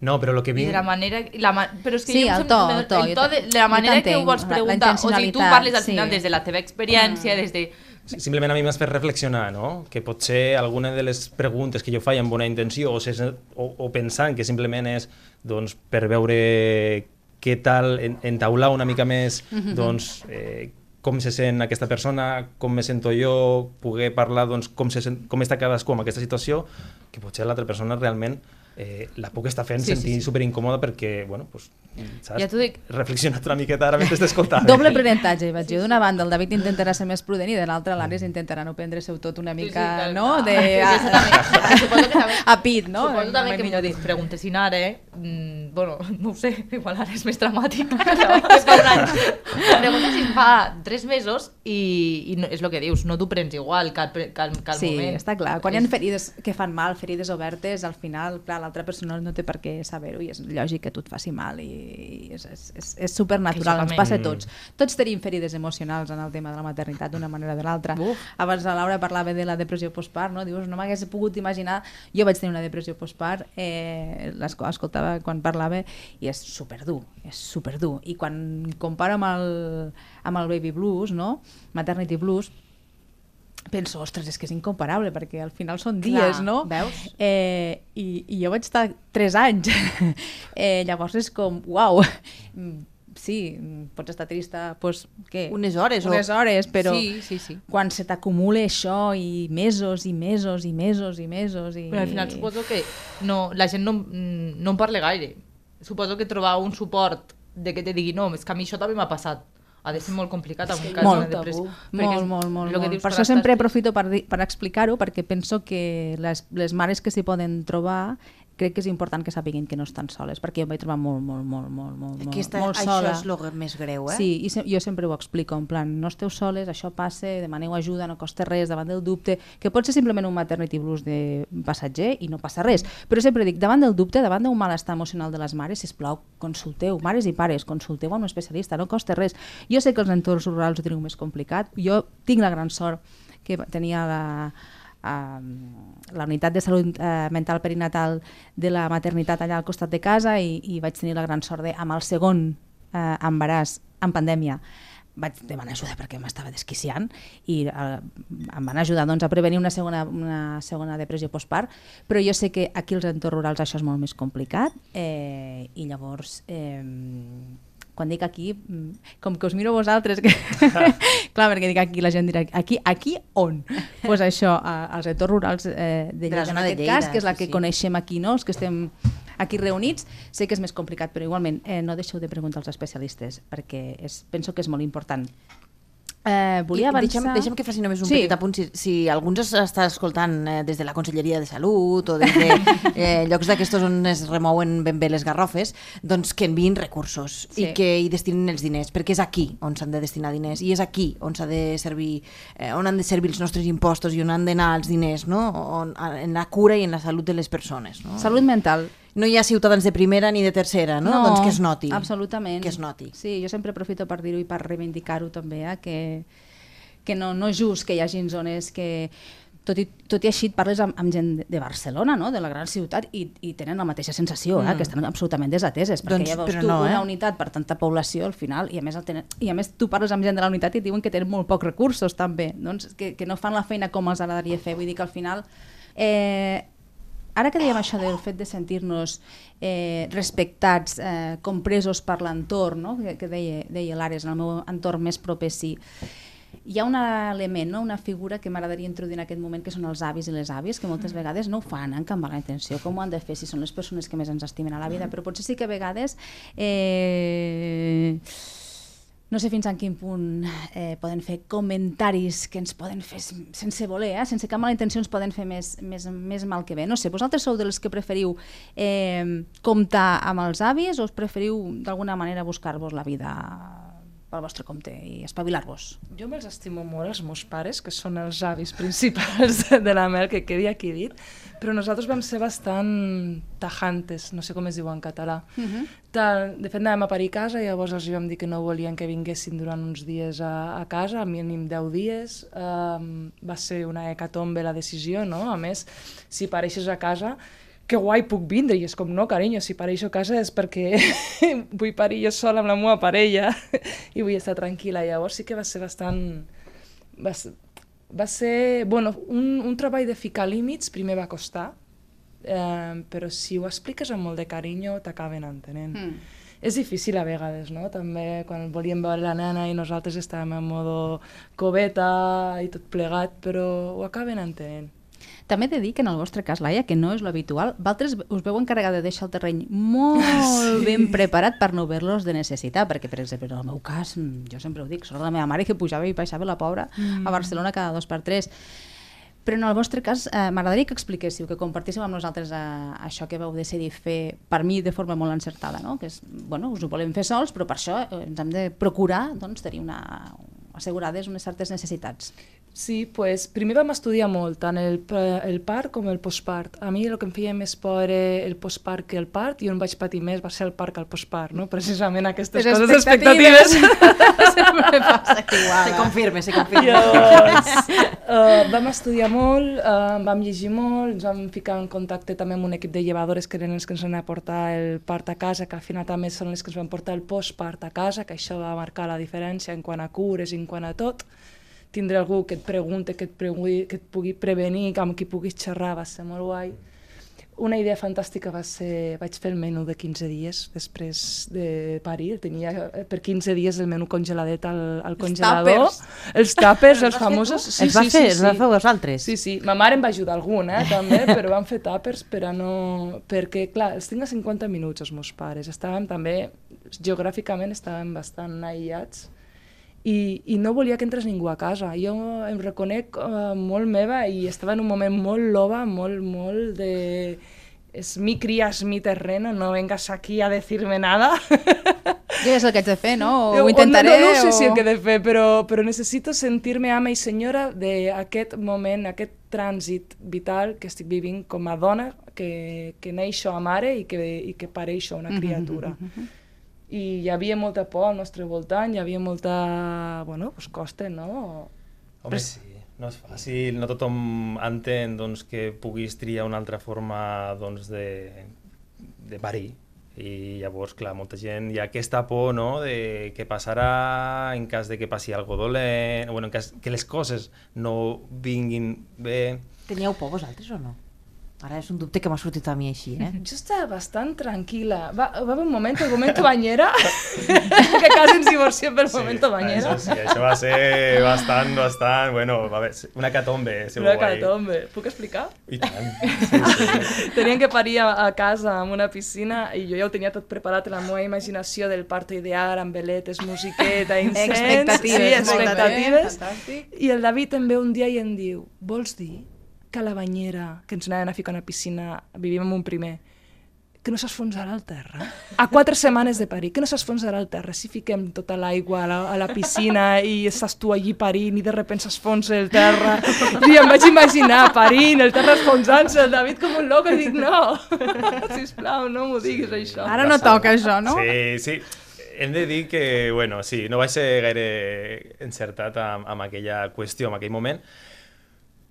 No, però el que i vinc... de la manera... i La, ma- però és que Sí, jo el to, el to, el to de, de la manera que ho vols la- la preguntar, o sigui, tu parles al sí. final des de la teva experiència, Mm. des de... Simplement a mi m'has fet reflexionar, no? Que potser alguna de les preguntes que jo faig amb bona intenció o, sense, o, o pensant que simplement és doncs, per veure què tal, en, entaular una mica més doncs, eh, com se sent aquesta persona, com me sento jo, poder parlar doncs, com, se sent, com està cadascú en aquesta situació, que potser l'altra persona realment eh, la puc estar fent Sí, sí, sentir sí. superincòmoda perquè, bueno, pues, saps? Ja t'ho dic. Reflexionat una miqueta ara mentre t'escoltava. Doble aprenentatge, vaig dir. D'una banda, el David intentarà ser més prudent i de l'altra, l'Ares intentarà no prendre-se tot una mica, tal- no? ah, De, sí, a, també. Que també- a pit, no? Suposo també Mai que millor m'ho dit. preguntessin ara, eh? Mm, bueno, no ho sé, igual ara és més dramàtic. Preguntessin fa tres mesos i, i no, és el que dius, no t'ho prens igual que al, pre- que al, que al Sí, moment. està clar. Quan hi ha ferides que fan mal, ferides obertes, al final, clar, l'altra persona no té per què saber-ho i és lògic que tu et faci mal i és, és, és, és supernatural, ens passa a tots. Tots tenim ferides emocionals en el tema de la maternitat d'una manera o de l'altra. Abans la Laura parlava de la depressió postpart, no? Dius, no m'hagués pogut imaginar... Jo vaig tenir una depressió postpart, eh, l'esco- escoltava quan parlava i és superdur, és superdur. I quan comparo amb el, amb el baby blues, no? maternity blues, penso, ostres, és que és incomparable, perquè al final són Clar, dies, no? veus? Eh, i, I jo vaig estar 3 anys. eh, llavors és com, uau, sí, pots estar trista, doncs, què? Unes hores, o- Unes hores, però Sí, sí, sí. quan se t'acumula això i mesos i mesos i mesos i mesos i... Però al final suposo que no, la gent no, no en parla gaire. Suposo que trobar un suport de que te digui no, és que a mi això també m'ha passat. Ha de ser molt complicat en un cas molt, de depressió. Molt, molt, molt, lo que molt. dius, Per això sempre aprofito per, per explicar-ho, perquè penso que les, les mares que s'hi poden trobar crec que és important que sàpiguin que no estan soles, perquè jo em vaig trobar molt, molt, molt, molt, molt, Aquesta, molt això sola. és el més greu, eh? Sí, i se, jo sempre ho explico, en plan, no esteu soles, això passa, demaneu ajuda, no costa res, davant del dubte, que pot ser simplement un maternity blues de passatger i no passa res, però sempre dic, davant del dubte, davant d'un malestar emocional de les mares, sisplau, consulteu, mares i pares, consulteu amb un especialista, no costa res. Jo sé que els entorns rurals ho teniu més complicat, jo tinc la gran sort que tenia la, la unitat de salut eh, mental perinatal de la maternitat allà al costat de casa i, i vaig tenir la gran sort de, amb el segon eh, embaràs en pandèmia, vaig demanar ajuda perquè m'estava desquiciant i eh, em van ajudar doncs, a prevenir una segona, una segona depressió postpart, però jo sé que aquí als entorns rurals això és molt més complicat eh, i llavors eh, quan dic aquí, mm, com que us miro vosaltres, que... clar, perquè dic aquí, la gent dirà, aquí, aquí on? Doncs pues això, a, als entorns rurals eh, de Lleida, en zona de aquest Lleida, cas, que és la sí, que sí. coneixem aquí, no? els que estem aquí reunits, sé que és més complicat, però igualment eh, no deixeu de preguntar als especialistes, perquè és, penso que és molt important. Eh, volia avançar... Deixa'm, deixa'm que faci només un sí. petit apunt. Si, si algú ens està escoltant eh, des de la Conselleria de Salut o des de eh, llocs d'aquestos on es remouen ben bé les garrofes, doncs que enviïn recursos Sí. i que hi destinin els diners, perquè és aquí on s'han de destinar diners i és aquí on s'ha de servir, eh, on han de servir els nostres impostos i on han d'anar els diners, no? On, en la cura i en la salut de les persones. No? Salut mental. No hi ha ciutadans de primera ni de tercera, no? doncs que es noti. Absolutament. Que es noti. Sí, jo sempre aprofito per dir-ho i per reivindicar-ho també, eh? que, que no, no és just que hi hagi zones que tot i, tot i així et parles amb, amb gent de Barcelona, no? de la gran ciutat, i, i tenen la mateixa sensació, eh? que estan absolutament desateses, perquè Doncs, llavors però tu no, eh? una unitat per tanta població al final, i a, més tenen, i a més tu parles amb gent de la unitat i et diuen que tenen molt pocs recursos també, doncs que, que no fan la feina com els agradaria fer, vull dir que al final eh, ara que dèiem això del fet de sentir-nos eh, respectats, eh, compresos per l'entorn, no? que, que deia, deia l'Ares, en el meu entorn més proper sí, hi ha un element, no? una figura que m'agradaria introduir en aquest moment, que són els avis i les àvies, que moltes vegades no ho fan amb cap mala intenció, com ho han de fer si són les persones que més ens estimen a la vida, però potser sí que a vegades... Eh, no sé fins a quin punt eh, poden fer comentaris que ens poden fer sense voler, eh? sense cap mala intenció ens poden fer més, més, més mal que bé. No sé, vosaltres sou dels que preferiu eh, comptar amb els avis o us preferiu d'alguna manera buscar-vos la vida pel vostre compte i espavilar-vos? Jo me'ls estimo molt, els meus pares, que són els avis principals de, la Mel, que quedi aquí dit, però nosaltres vam ser bastant tajantes, no sé com es diu en català. Uh -huh. Tal, de fet, anàvem a parir a casa i llavors els vam dir que no volien que vinguessin durant uns dies a, a casa, al mínim 10 dies. Um, va ser una hecatombe la decisió, no? A més, si pareixes a casa, que guai puc vindre, i és com, no, carinyo, si pareixo a casa és perquè vull parir jo sola amb la meva parella i vull estar tranquil·la. Llavors sí que va ser bastant... Va ser, va ser bueno, un, un treball de ficar límits, primer va costar, eh, però si ho expliques amb molt de carinyo t'acaben entenent. Mm. És difícil a vegades, no? També quan volíem veure la nena i nosaltres estàvem en modo coveta i tot plegat, però ho acaben entenent. També he de dir que en el vostre cas, Laia, que no és lo habitual, vosaltres us veu encarregar de deixar el terreny molt Sí. ben preparat per no haver-los de necessitar, perquè, per exemple, en el meu cas, jo sempre ho dic, sort la meva mare que pujava i baixava la pobra mm. a Barcelona cada dos per tres. Però en el vostre cas, eh, m'agradaria que expliquéssiu, que compartíssiu amb nosaltres eh, això que vau decidir fer, per mi, de forma molt encertada, no? que és, bueno, us ho volem fer sols, però per això eh, ens hem de procurar doncs, tenir una, assegurades unes certes necessitats. Sí, pues, primer vam estudiar molt, tant el, el part com el postpart. A mi el que em feia més por era el postpart que el part, i on vaig patir més va ser el part que el postpart, no? precisament aquestes Les coses expectatives. expectatives. Sempre passa Se confirma, se confirma. Llavors, uh, vam estudiar molt, uh, vam llegir molt, ens vam ficar en contacte també amb un equip de llevadores que eren els que ens van a portar el part a casa, que al final també són els que ens van portar el postpart a casa, que això va marcar la diferència en quant a cures i en quant a tot. Tindre algú que et pregunte, que et, pregui, que et pugui prevenir, amb qui puguis xerrar, va ser molt guai. Una idea fantàstica va ser, vaig fer el menú de 15 dies després de parir, tenia eh, per 15 dies el menú congeladet al, al congelador. tàpers. Els tàpers, els famosos. Sí, els va sí, fer, sí, els va sí. fer vosaltres? Sí, sí. Ma mare em va ajudar algun, eh, també, però vam fer tàpers per a no... Perquè, clar, els tinc a 50 minuts, els meus pares. Estàvem també, geogràficament, estàvem bastant aïllats i, i no volia que entrés ningú a casa. Jo em reconec uh, molt meva i estava en un moment molt loba, molt, molt de es mi cría, es mi terreno, no vengas aquí a decirme nada. Ja sé el que haig de fer, no? O ho intentaré no, no, no sé o... si el que he de fer, però, però necessito sentir-me ama i senyora d'aquest moment, aquest trànsit vital que estic vivint com a dona que, que neixo a mare i que, i que pareixo una criatura. I hi havia molta por al nostre voltant, hi havia molta... Bueno, pues costa, no? Home, sí, no és fàcil, no tothom entén doncs, que puguis triar una altra forma doncs, de, de parir. I llavors, clar, molta gent hi ha aquesta por no? de què passarà en cas de que passi algo dolent, bueno, en cas que les coses no vinguin bé. Teníeu por vosaltres o no? Ara és un dubte que m'ha sortit a mi així, eh? Jo estava bastant tranquil·la. Va, va haver un moment, el momento banyera, que quasi ens divorciem pel momento banyera. Això, sí, això va ser bastant, bastant, bueno, va haver una catombe, segur. Una ahí. catombe. Puc explicar? I tant. Sí, sí. Tenien que parir a, casa amb una piscina i jo ja ho tenia tot preparat en la meva imaginació del parto ideal, amb veletes, musiqueta, incens... Expectatives, Sí, expectatives. fantàstic. I el David ve un dia i em diu vols dir que a la banyera, que ens anaven a ficar a una piscina, vivim en un primer, que no s'esfonsarà al terra? A quatre setmanes de parir, que no s'esfonsarà al terra? Si fiquem tota l'aigua a, la, a la piscina i estàs tu allí parint i de repente s'esfonsa el terra. I em vaig imaginar parint, el terra esfonsant-se, el David com un loco, i dic, no, sisplau, no m'ho diguis això. Ara no toca això, no? Sí, sí. Hem de dir que, bueno, sí, no vaig ser gaire encertat amb, amb aquella qüestió, en aquell moment,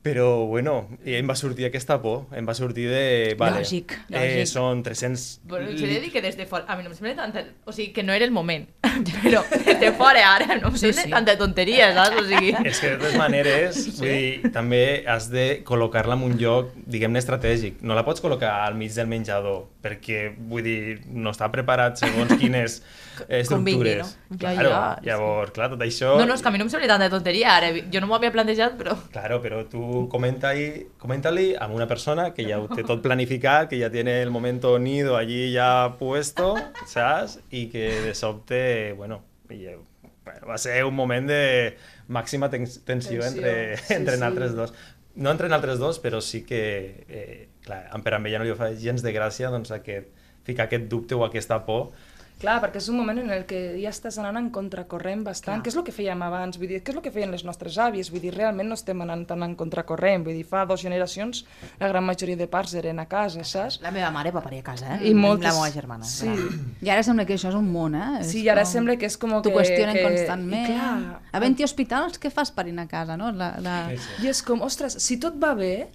però, bueno, em va sortir aquesta por, em va sortir de... Vale, Lògic, Eh, lògic. són 300... Bueno, jo he de dir que des de fora... A mi no em sembla tanta... O sigui, que no era el moment. Però des de fora ara no em Sí, sembla sí. tanta tonteria, saps? O sigui... És que de totes maneres, vull dir, també has de col·locar-la en un lloc, diguem-ne, estratègic. No la pots col·locar al mig del menjador, perquè, vull dir, no està preparat segons quines eh, Convingui, estructures. no? Ja, claro, ja, sí. llavors, clar, tot això... No, no, és que a mi no em sembla tanta tonteria ara. Jo no m'ho havia plantejat, però... Claro, pero tú comenta-li comenta a una persona que ya té tot planificat, que ya tiene el momento nido allí ya puesto, ¿sabes? Y que de sobte, bueno, i, eh, bueno va ser un moment de màxima tens tensió, Tensió, entre, sí, entre sí. nosaltres dos. No entre nosaltres dos, però sí que, eh, clar, per a ella no li fa gens de gràcia doncs, aquest, ficar aquest dubte o aquesta por Clar, perquè és un moment en el que ja estàs anant en contracorrent bastant, Clar. que és el que fèiem abans, vull dir, què és el que feien les nostres àvies, vull dir, realment no estem anant tan en contracorrent, vull dir, fa dues generacions la gran majoria de parts eren a casa, saps? La meva mare va parir a casa, eh? I moltes... La meva germana. Sí, gran. I ara sembla que això és un món, eh? És sí i ara com- sembla que és com T'ho que... qüestionen que... constantment. I clar, Havent-hi hospitals, què fas parint a casa, no? La, la... Sí, sí. I és com, ostres, si tot va bé,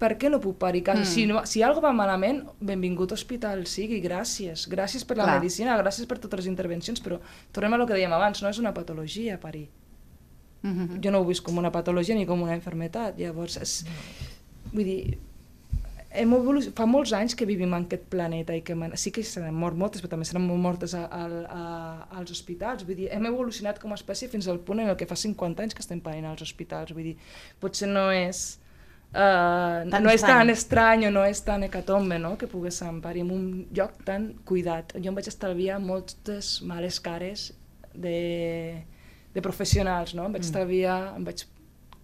per què no puc parir a? Mm. Si, no, si algo va malament, benvingut hospital sigui, gràcies. Gràcies per la Clar. medicina, gràcies per totes les intervencions, però tornem a lo que dèiem abans, no és una patologia parir. Mhm. Jo no ho visc com una patologia ni com una enfermetat, llavors és... Vull dir, hem evolu... fa molts anys que vivim en aquest planeta i que man... sí que se n'han mort moltes, però també se n'han mort moltes a, a, a, als hospitals. Vull dir, hem evolucionat com a espècie fins al punt en el que fa 50 anys que estem parint als hospitals. Vull dir, potser no és... Uh, Tan no és estrany. tan estrany o no és tan hecatombe no? que poguéssim parir en un lloc tan cuidat. Jo em vaig estalviar moltes males cares de, de professionals, no? Em vaig estalviar, em vaig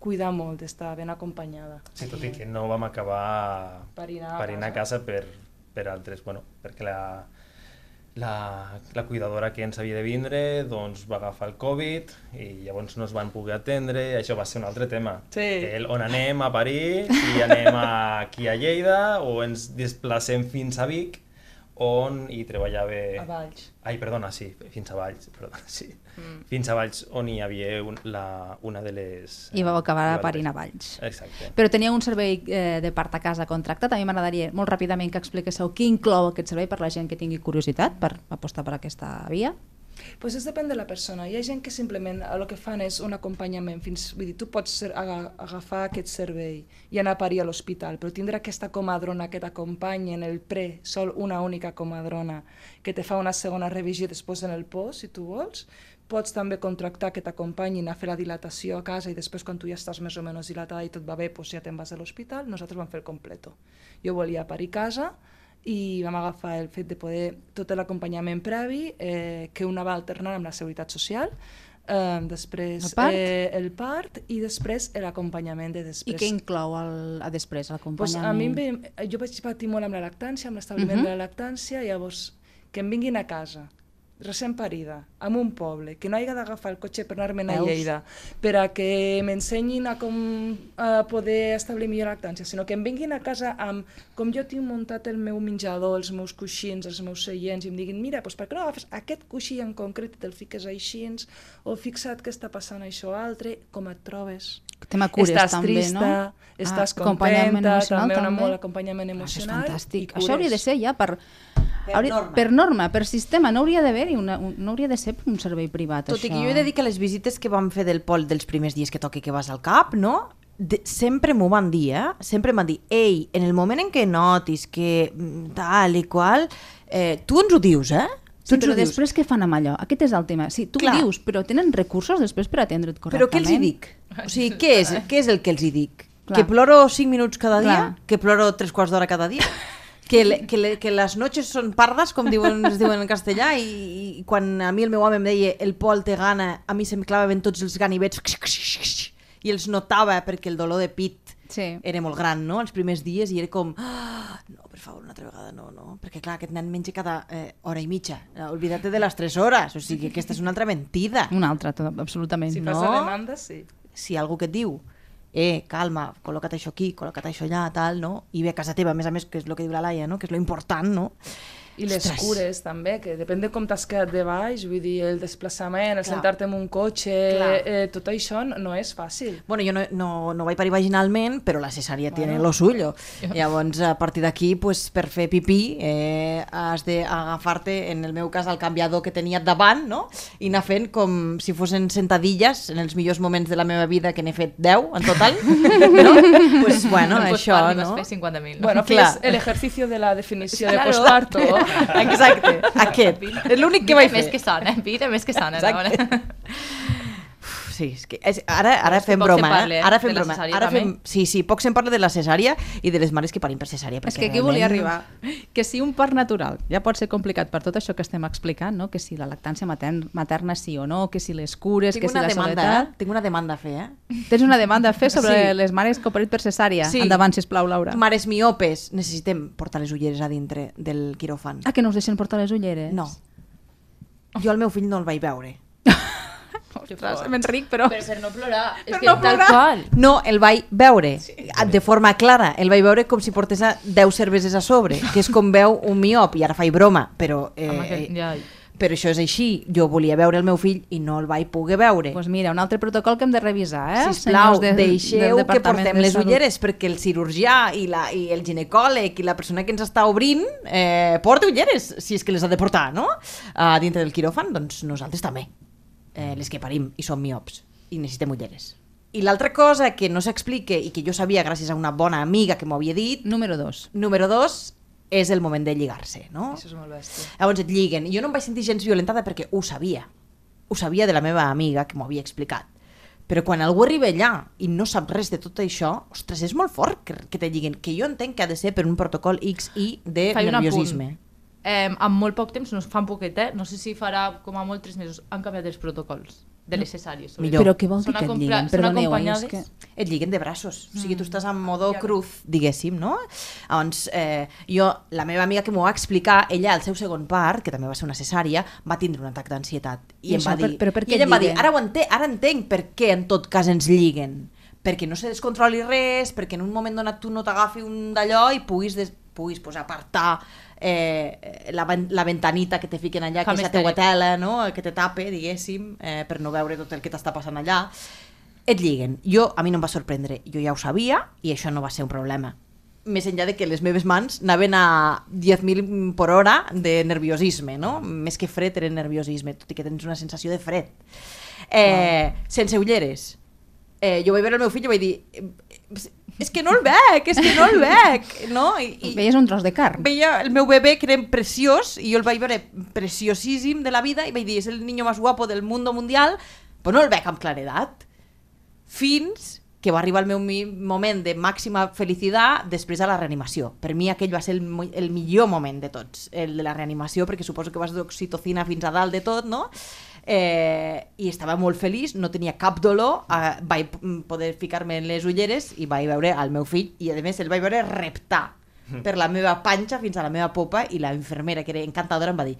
cuidar molt d'estar ben acompanyada. Sí, tot i que no vam acabar Parint a parint a casa per, per altres, bueno, perquè la, la, la cuidadora que ens havia de vindre doncs, va agafar el Covid i llavors no es van poder atendre, i això va ser un altre tema. Sí. El, on anem a París, si anem a, aquí a Lleida o ens desplacem fins a Vic, on hi treballava... A Valls. Ai, perdona, sí, fins a Valls, perdona, sí. Mm. Fins a Valls, on hi havia un, la, una de les... I vau acabar cuidadores. parint a Valls. Exacte. Però teníeu un servei eh, de part a casa contractat. A mi m'agradaria molt ràpidament que expliquéssiu què inclou aquest servei per la gent que tingui curiositat per apostar per aquesta via. Pues es depèn de la persona. Hi ha gent que simplement el que fan és un acompanyament fins... Vull dir, tu pots agafar aquest servei i anar a parir a l'hospital, però tindre aquesta comadrona que t'acompanya en el pre, sol una única comadrona, que te fa una segona revisió després en el post, si tu vols, pots també contractar que t'acompanyin a fer la dilatació a casa i després quan tu ja estàs més o menys dilatada i tot va bé, doncs ja te'n vas a l'hospital. Nosaltres vam fer el completo. Jo volia parir a casa, i vam agafar el fet de poder tot l'acompanyament previ eh, que una va alternant amb la Seguretat Social eh, després El part? Eh, el part i després l'acompanyament de I després. què inclou el, a després, pues l'acompanyament? a mi jo vaig patir molt amb la lactància, amb l'establiment Mhm. de la lactància, llavors que em vinguin a casa, recent parida, en un poble, que no hagi d'agafar el cotxe per anar-me'n a? Lleida, per a que m'ensenyin a com a poder establir millor lactància, sinó que em vinguin a casa amb com jo tinc muntat el meu menjador, els meus coixins, els meus seients, i em diguin, mira, doncs per què no agafes aquest coixí en concret i te'l fiques així, o fixa't que està passant això altre, com et trobes? Tema cures, estàs també, trista, no? estàs Ah, contenta, emocional, també, una també. molt acompanyament Ah, Això emocional. és fantàstic. Això hauria de ser ja per... Per hauria- norma. Per norma, per sistema. No hauria d'haver-hi. Un, no hauria de ser un servei privat, Tot això. i que jo he de dir que les visites que vam fer del pol dels primers dies que toqui que vas al CAP, no? De, sempre m'ho van dir, eh? Sempre em van dir, ei, en el moment en què notis que mm, tal i qual, eh, tu ens ho dius, eh? Tu Sí, però després què fan amb allò? Aquest és el tema. Sí, tu Clar. ho dius, però tenen recursos després per atendre't Però correctament. què els hi dic? O sigui, què és, què és el que els hi dic? Clar. Que ploro 5 minuts cada dia? Clar. Que ploro 3 quarts d'hora cada dia? Que, le, que, le, que les noches són pardes, com diuen, es diuen en castellà, i, i quan a mi el meu home em deia el Pol té gana, a mi se'm clavaven tots els ganivets i els notava perquè el dolor de pit Sí. era molt gran, no?, els primers dies, i era com, ah, no, per favor, una altra vegada no, no, perquè clar, aquest nen menja cada eh, hora i mitja, oblida't de les 3 hores, o sigui, aquesta és una altra mentida. Una altra, tot, absolutament. Si no? fas la demanda, sí. si algú que et diu eh, calma, col·loca't això aquí, col·loca't això allà, tal, no? I ve a casa teva, a més a més, que és el que diu la Laia, no? Que és lo important, no? I les Ostres. cures també, que depèn de com t'has quedat de baix, vull dir, el desplaçament, el sentar-te en un cotxe, Clar. eh, tot això no, no és fàcil. Bueno, jo no, no, no vaig parir vaginalment, però la cesària bueno. tiene lo suyo. Llavors, a partir d'aquí, pues, per fer pipí, eh, has d'agafar-te, en el meu cas, el canviador que tenia davant, no? I anar fent com si fossin sentadilles, en els millors moments de la meva vida, que n'he fet 10 en total, no? pues, bueno, Pues això, no? Fer 50.000. No? Bueno, Clar. el ejercicio de la definició de Claro. Exacte, aquest. És l'únic que vaig fer. més que sana, vida més que sana. Exacte. Sí, és que és, ara, ara fem broma, parla, eh? eh, Ara fem broma. Ara fem, sí, sí, poc se'n parla de la cesària i de les mares que parim per cesària. És que aquí volia realment- arribar. Que si un part natural ja pot ser complicat per tot això que estem explicant, no? que si la lactància matern, materna sí o no, que si les cures, Tinc que si la demanda, soledat... eh? Tinc una demanda a fer, eh? Tens una demanda a fer sobre Sí. les mares que operen per cesària? Sí. Endavant, sisplau, Laura. Mares miopes, necessitem portar les ulleres a dintre del quiròfan. Ah, que no us deixen portar les ulleres? No. Jo al meu fill no el vaig veure. Ostres, m'enric, però... Per, per no plorar. És que no tal plorar. qual. No, el vaig veure de forma clara. El vaig veure com si portés a 10 cerveses a sobre, que és com veu un miop, i ara faig broma, però, eh, Home, que, ja, però això és així. Jo volia veure el meu fill i no el vaig poder veure. Pues mira, un altre protocol que hem de revisar, eh? Sisplau, del- deixeu que portem de les Salut. ulleres perquè el cirurgià i, la, i el ginecòleg i la persona que ens està obrint eh, porta ulleres, si és que les ha de portar, no? A dintre del quiròfan, doncs nosaltres també, eh, les que parim i som miops i necessitem ulleres. I l'altra cosa que no s'explica i que jo sabia gràcies a una bona amiga que m'ho havia dit, Número dos. número dos, és el moment de lligar-se, no? Això és molt bèstia. Llavors et lliguen. I jo no em vaig sentir gens violentada perquè ho sabia. Ho sabia de la meva amiga que m'ho havia explicat. Però quan algú arriba allà i no sap res de tot això, ostres, és molt fort que, que te lliguen. Que jo entenc que ha de ser per un protocol X i de Faig un nerviosisme. Eh, en molt poc temps, no fa un poquet, no sé si farà com a molt tres mesos, han canviat els protocols de les cesàries. sobretot. Millor. Però què vol dir que et lliguen? Perdoneu, eh, és que... Et lliguen de braços. O sigui, tu estàs en modo Ja. cruz, diguéssim, no? Llavors, eh, jo, la meva amiga que m'ho va explicar, ella al seu segon part, que també va ser una cesària, va tindre un atac d'ansietat. I, I em això, va per- dir, però per i ella em va dir, ara ho entenc, ara entenc per què en tot cas ens lliguen. Perquè no se descontroli res, perquè en un moment donat tu no t'agafi un d'allò i puguis, des, puguis pues, apartar eh, la, la ventanita que te fiquen allà, Fa que és la teua tela, no? que te tape, diguéssim, eh, per no veure tot el que t'està passant allà. Et lliguen. Jo, a mi no em va sorprendre. Jo ja ho sabia i això no va ser un problema. Més enllà de que les meves mans anaven a 10.000 per hora de nerviosisme, no? Més que fred era nerviosisme, tot i que tens una sensació de fred. Eh, Sense ulleres. Eh, jo vaig veure el meu fill i vaig dir "Eh, és que no el veig, és que no el veig, no? I, i Veies un tros de carn. veia el meu bebè que era preciós i jo el vaig veure preciosíssim de la vida i vaig dir, és el niño más guapo del mundo mundial, però no el veig amb claredat. Fins que va arribar el meu moment de màxima felicitat després de la reanimació. Per mi aquell va ser el, el millor moment de tots, el de la reanimació, perquè suposo que vas d'oxitocina fins a dalt de tot, no? Eh, i estava molt feliç, no tenia cap dolor, eh, vaig mm, poder ficar-me en les ulleres i vaig veure al meu fill i a més el vaig veure reptar per la meva panxa fins a la meva popa i la infermera, que era encantadora, em va dir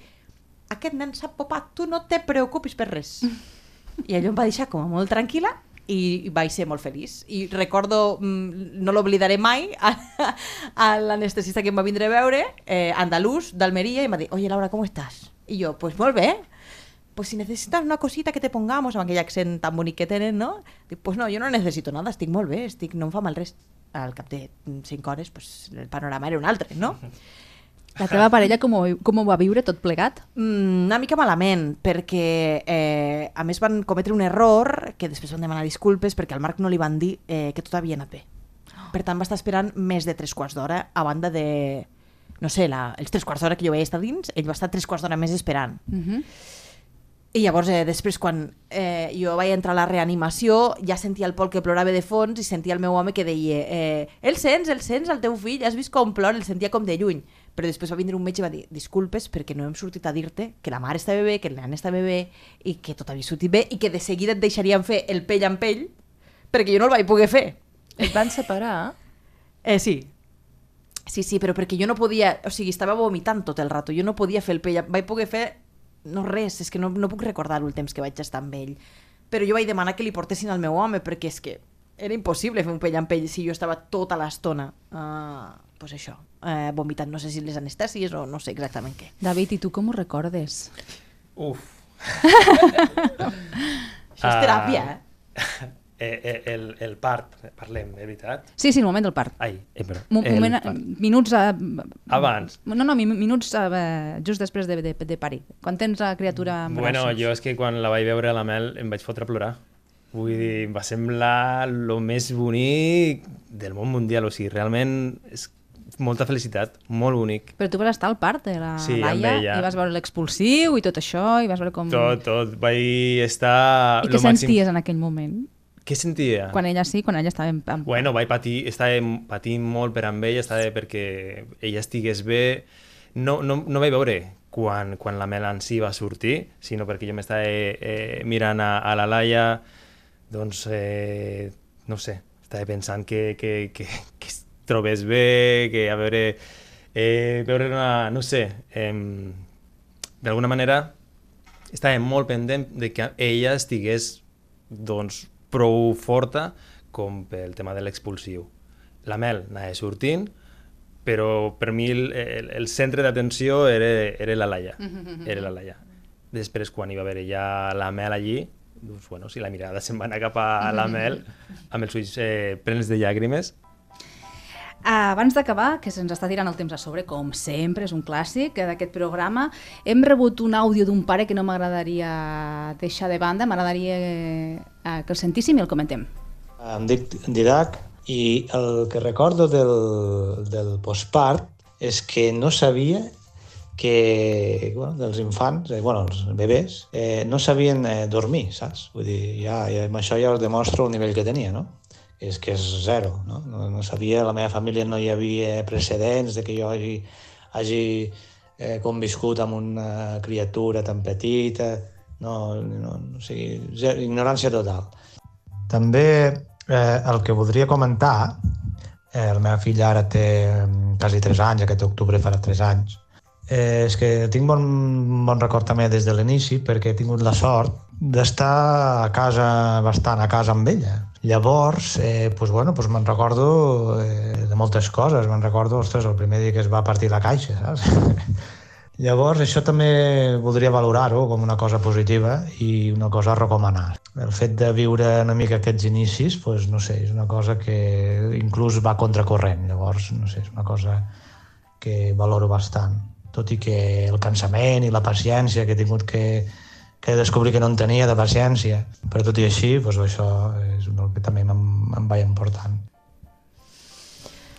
aquest nen sap popar, tu no te preocupis per res. I allò em va deixar com a molt tranquil·la i vaig ser molt feliç. I recordo, mm, no l'oblidaré mai, a, a l'anestesista que em va vindre a veure, eh, andalús, d'Almeria, i em va dir, oye Laura, ¿cómo estás? I jo, pues molt bé, pues si necesitas una cosita que te pongamos, amb aquell accent tan bonic que tenen, no? Dic, pues no, jo no necessito nada, estic molt bé, estic, no em fa mal res. Al cap de 5 hores, pues, el panorama era un altre, no? La teva parella com ho, com ho va viure tot plegat? Mm, una mica malament, perquè eh, a més van cometre un error que després van demanar disculpes perquè al Marc no li van dir eh, que tot havia anat bé. Per tant, va estar esperant més de tres quarts d'hora a banda de... No sé, la, els tres quarts d'hora que jo vaig estar dins, ell va estar tres quarts d'hora més esperant. Uh -huh. I llavors, eh, després, quan eh, jo vaig entrar a la reanimació, ja sentia el Pol que plorava de fons i sentia el meu home que deia eh, el sents, el sents, el teu fill, has vist com plora? El sentia com de lluny. Però després va vindre un metge i va dir disculpes perquè no hem sortit a dir-te que la mare estava bé, que el nen estava bé i que tot havia sortit bé i que de seguida et deixarien fer el pell amb pell perquè jo no el vaig poder fer. Et van separar? Eh, sí. Sí, sí, però perquè jo no podia... O sigui, estava vomitant tot el rato. Jo no podia fer el pell. Vaig poder fer... No res, és que no, no puc recordar el temps que vaig estar amb ell. Però jo vaig demanar que li portessin al meu home, perquè és que era impossible fer un pell amb pell si jo estava tota l'estona, uh, pues això, uh, vomitant, no sé si les anestèsies o no sé exactament què. David, i tu com ho recordes? Uf. Això és teràpia, eh? Eh, eh, el, el part, parlem, de veritat. Sí, sí, el moment del part. Ai, eh, però, Mo moment, part. minuts... A... Abans. No, no, mi- minuts eh, just després de, de, de parir. Quan tens la criatura en Bueno, braços. jo és que quan la vaig veure a la Mel em vaig fotre a plorar. Vull dir, em va semblar el més bonic del món mundial. O sigui, realment és molta felicitat, molt bonic. Però tu vas estar al part de la Sí, Laia i vas veure l'expulsiu i tot això, i vas veure com... Tot, tot. Vaig estar... I què màxim- senties en aquell moment? Què sentia? Quan ella sí, quan ella estava en... en... Bueno, vaig patir, estava patint molt per amb ella, estava perquè ella estigués bé. No, no, no vaig veure quan, quan la Mel en si va sortir, sinó perquè jo m'estava eh, mirant a, a la Laia, doncs, eh, no sé, estava pensant que, que, que, que es trobés bé, que a veure, eh, veure una, no sé, eh, d'alguna manera estava molt pendent de que ella estigués doncs, prou forta com pel tema de l'expulsiu. La Mel anava sortint, però per mi el, el, el centre d'atenció era, era la Laia. Era la Laia. Després, quan hi va haver ja la Mel allí, doncs, bueno, si la mirada se'n va anar cap a la Mel, amb els ulls eh, plens de llàgrimes, Abans d'acabar, que se'ns està tirant el temps a sobre, com sempre, és un clàssic eh, d'aquest programa, hem rebut un àudio d'un pare que no m'agradaria deixar de banda, m'agradaria eh, que el sentíssim i el comentem. Em dic Didac i el que recordo del, del postpart és que no sabia que bueno, dels infants, eh, bueno, els bebès, eh, no sabien eh, dormir, saps? Vull dir, ja, ja, amb això ja us demostro el nivell que tenia, no? És que és zero, no? No, no sabia, la meva família no hi havia precedents de que jo hagi, hagi eh, conviscut amb una criatura tan petita, no, no, o sigui, zero, ignorància total. També eh, el que voldria comentar, eh, la meva filla ara té mm, quasi 3 anys, aquest octubre farà 3 anys, eh, és que tinc bon, bon record també des de l'inici perquè he tingut la sort d'estar a casa, bastant a casa amb ella. Llavors, eh, pues, bueno, pues me'n recordo eh, de moltes coses. Me'n recordo, ostres, el primer dia que es va partir la caixa, saps? Llavors, això també voldria valorar-ho com una cosa positiva i una cosa a recomanar. El fet de viure una mica aquests inicis, doncs, no sé, és una cosa que inclús va contracorrent. Llavors, no sé, és una cosa que valoro bastant. Tot i que el cansament i la paciència que he tingut que, que descobrir que no en tenia de paciència, però tot i així, doncs això és el que també me'n me'n vaig important.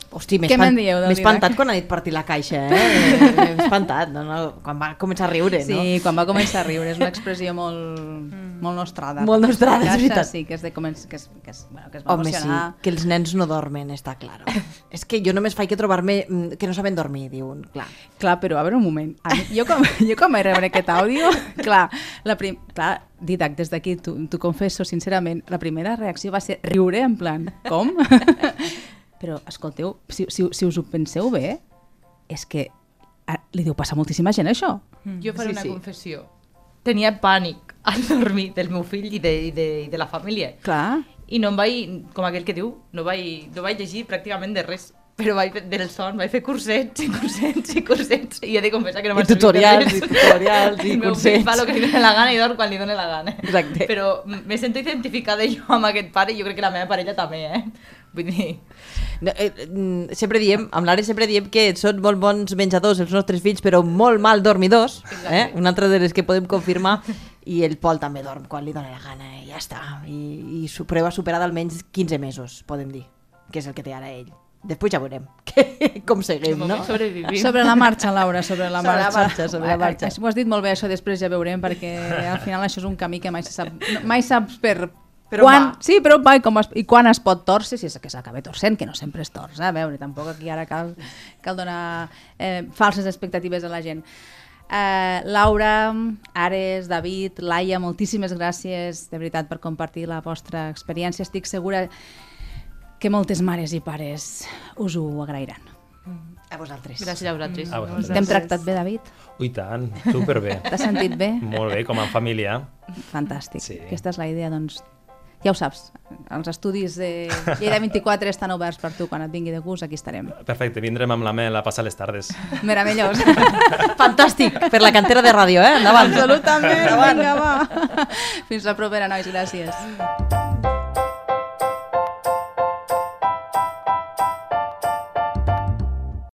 Hosti, m'he espant- m'he espantat quan ha dit partir la caixa, eh? M'he espantat, no, no, quan va començar a riure, no? Sí, quan va començar a riure, és una expressió molt... molt nostrada. Molt nostrada, és veritat. Sí, que és de començ... que, és, que, és, bueno, que es va Home, sí, emocionar. que els nens no dormen, està clar. és que jo només faig que trobar-me mm, que no saben dormir, diuen, clar. Clar, però a veure un moment. A mi, jo, com, jo com vaig rebre aquest àudio, clar, la prim, clar, Didac, des d'aquí t'ho confesso sincerament, la primera reacció va ser riure en plan, com? Però, escolteu, si, si, si us ho penseu bé, és que a, li deu passar moltíssima gent això. Jo faré Sí, una sí. confessió. Tenia pànic al dormir del meu fill i de, i de, i de la família. Clar. I no em vaig, com aquell que diu, no vaig, no vaig llegir pràcticament de res. Però vaig fer, del son, vaig fer cursets i cursets i cursets i he de confessar que no I m'ha servit tutorials, i tutorials, i El meu cursets. fill fa el que li dóna la gana i dorm quan li dóna la gana. Exacte. Però m'he sentit identificada jo amb aquest pare i jo crec que la meva parella també, eh? Vull dir... No, eh, mm, sempre diem, amb l'Are sempre diem que són molt bons menjadors els nostres fills, però molt mal dormidors, eh? una altra de les que podem confirmar, i el Pol també dorm quan li dóna la gana, i ja està. I, i su prova superada almenys 15 mesos, podem dir, que és el que té ara ell. Després ja veurem que, com seguim, no? Sobrevivim. Sobre la marxa, Laura, sobre la Sobre la marxa. marxa, sobre la marxa. Ho has dit molt bé, això després ja veurem, perquè al final això és un camí que mai se sap, no, mai saps per... Però quan, va. Sí, però va, i, com es, i quan es pot torcer, si és que s'acaba torcent, que no sempre es torç, eh? a veure, tampoc aquí ara cal, cal donar eh, falses expectatives a la gent. Eh, Laura, Ares, David, Laia, moltíssimes gràcies de veritat per compartir la vostra experiència. Estic segura que moltes mares i pares us ho agrairan. A vosaltres. Gràcies a vosaltres. A vosaltres. T'hem tractat bé, David? Ui, tant, superbé. T'has sentit bé? Molt bé, com a família. Fantàstic. Sí. Aquesta és la idea, doncs, ja ho saps, els estudis de Lleida 24 estan oberts per tu, quan et vingui de gust, aquí estarem. Perfecte, vindrem amb la Mel a passar les tardes. Meravellós. Fantàstic, per la cantera de ràdio, eh? Endavant. Absolutament, vinga, va. Fins la propera, nois, gràcies.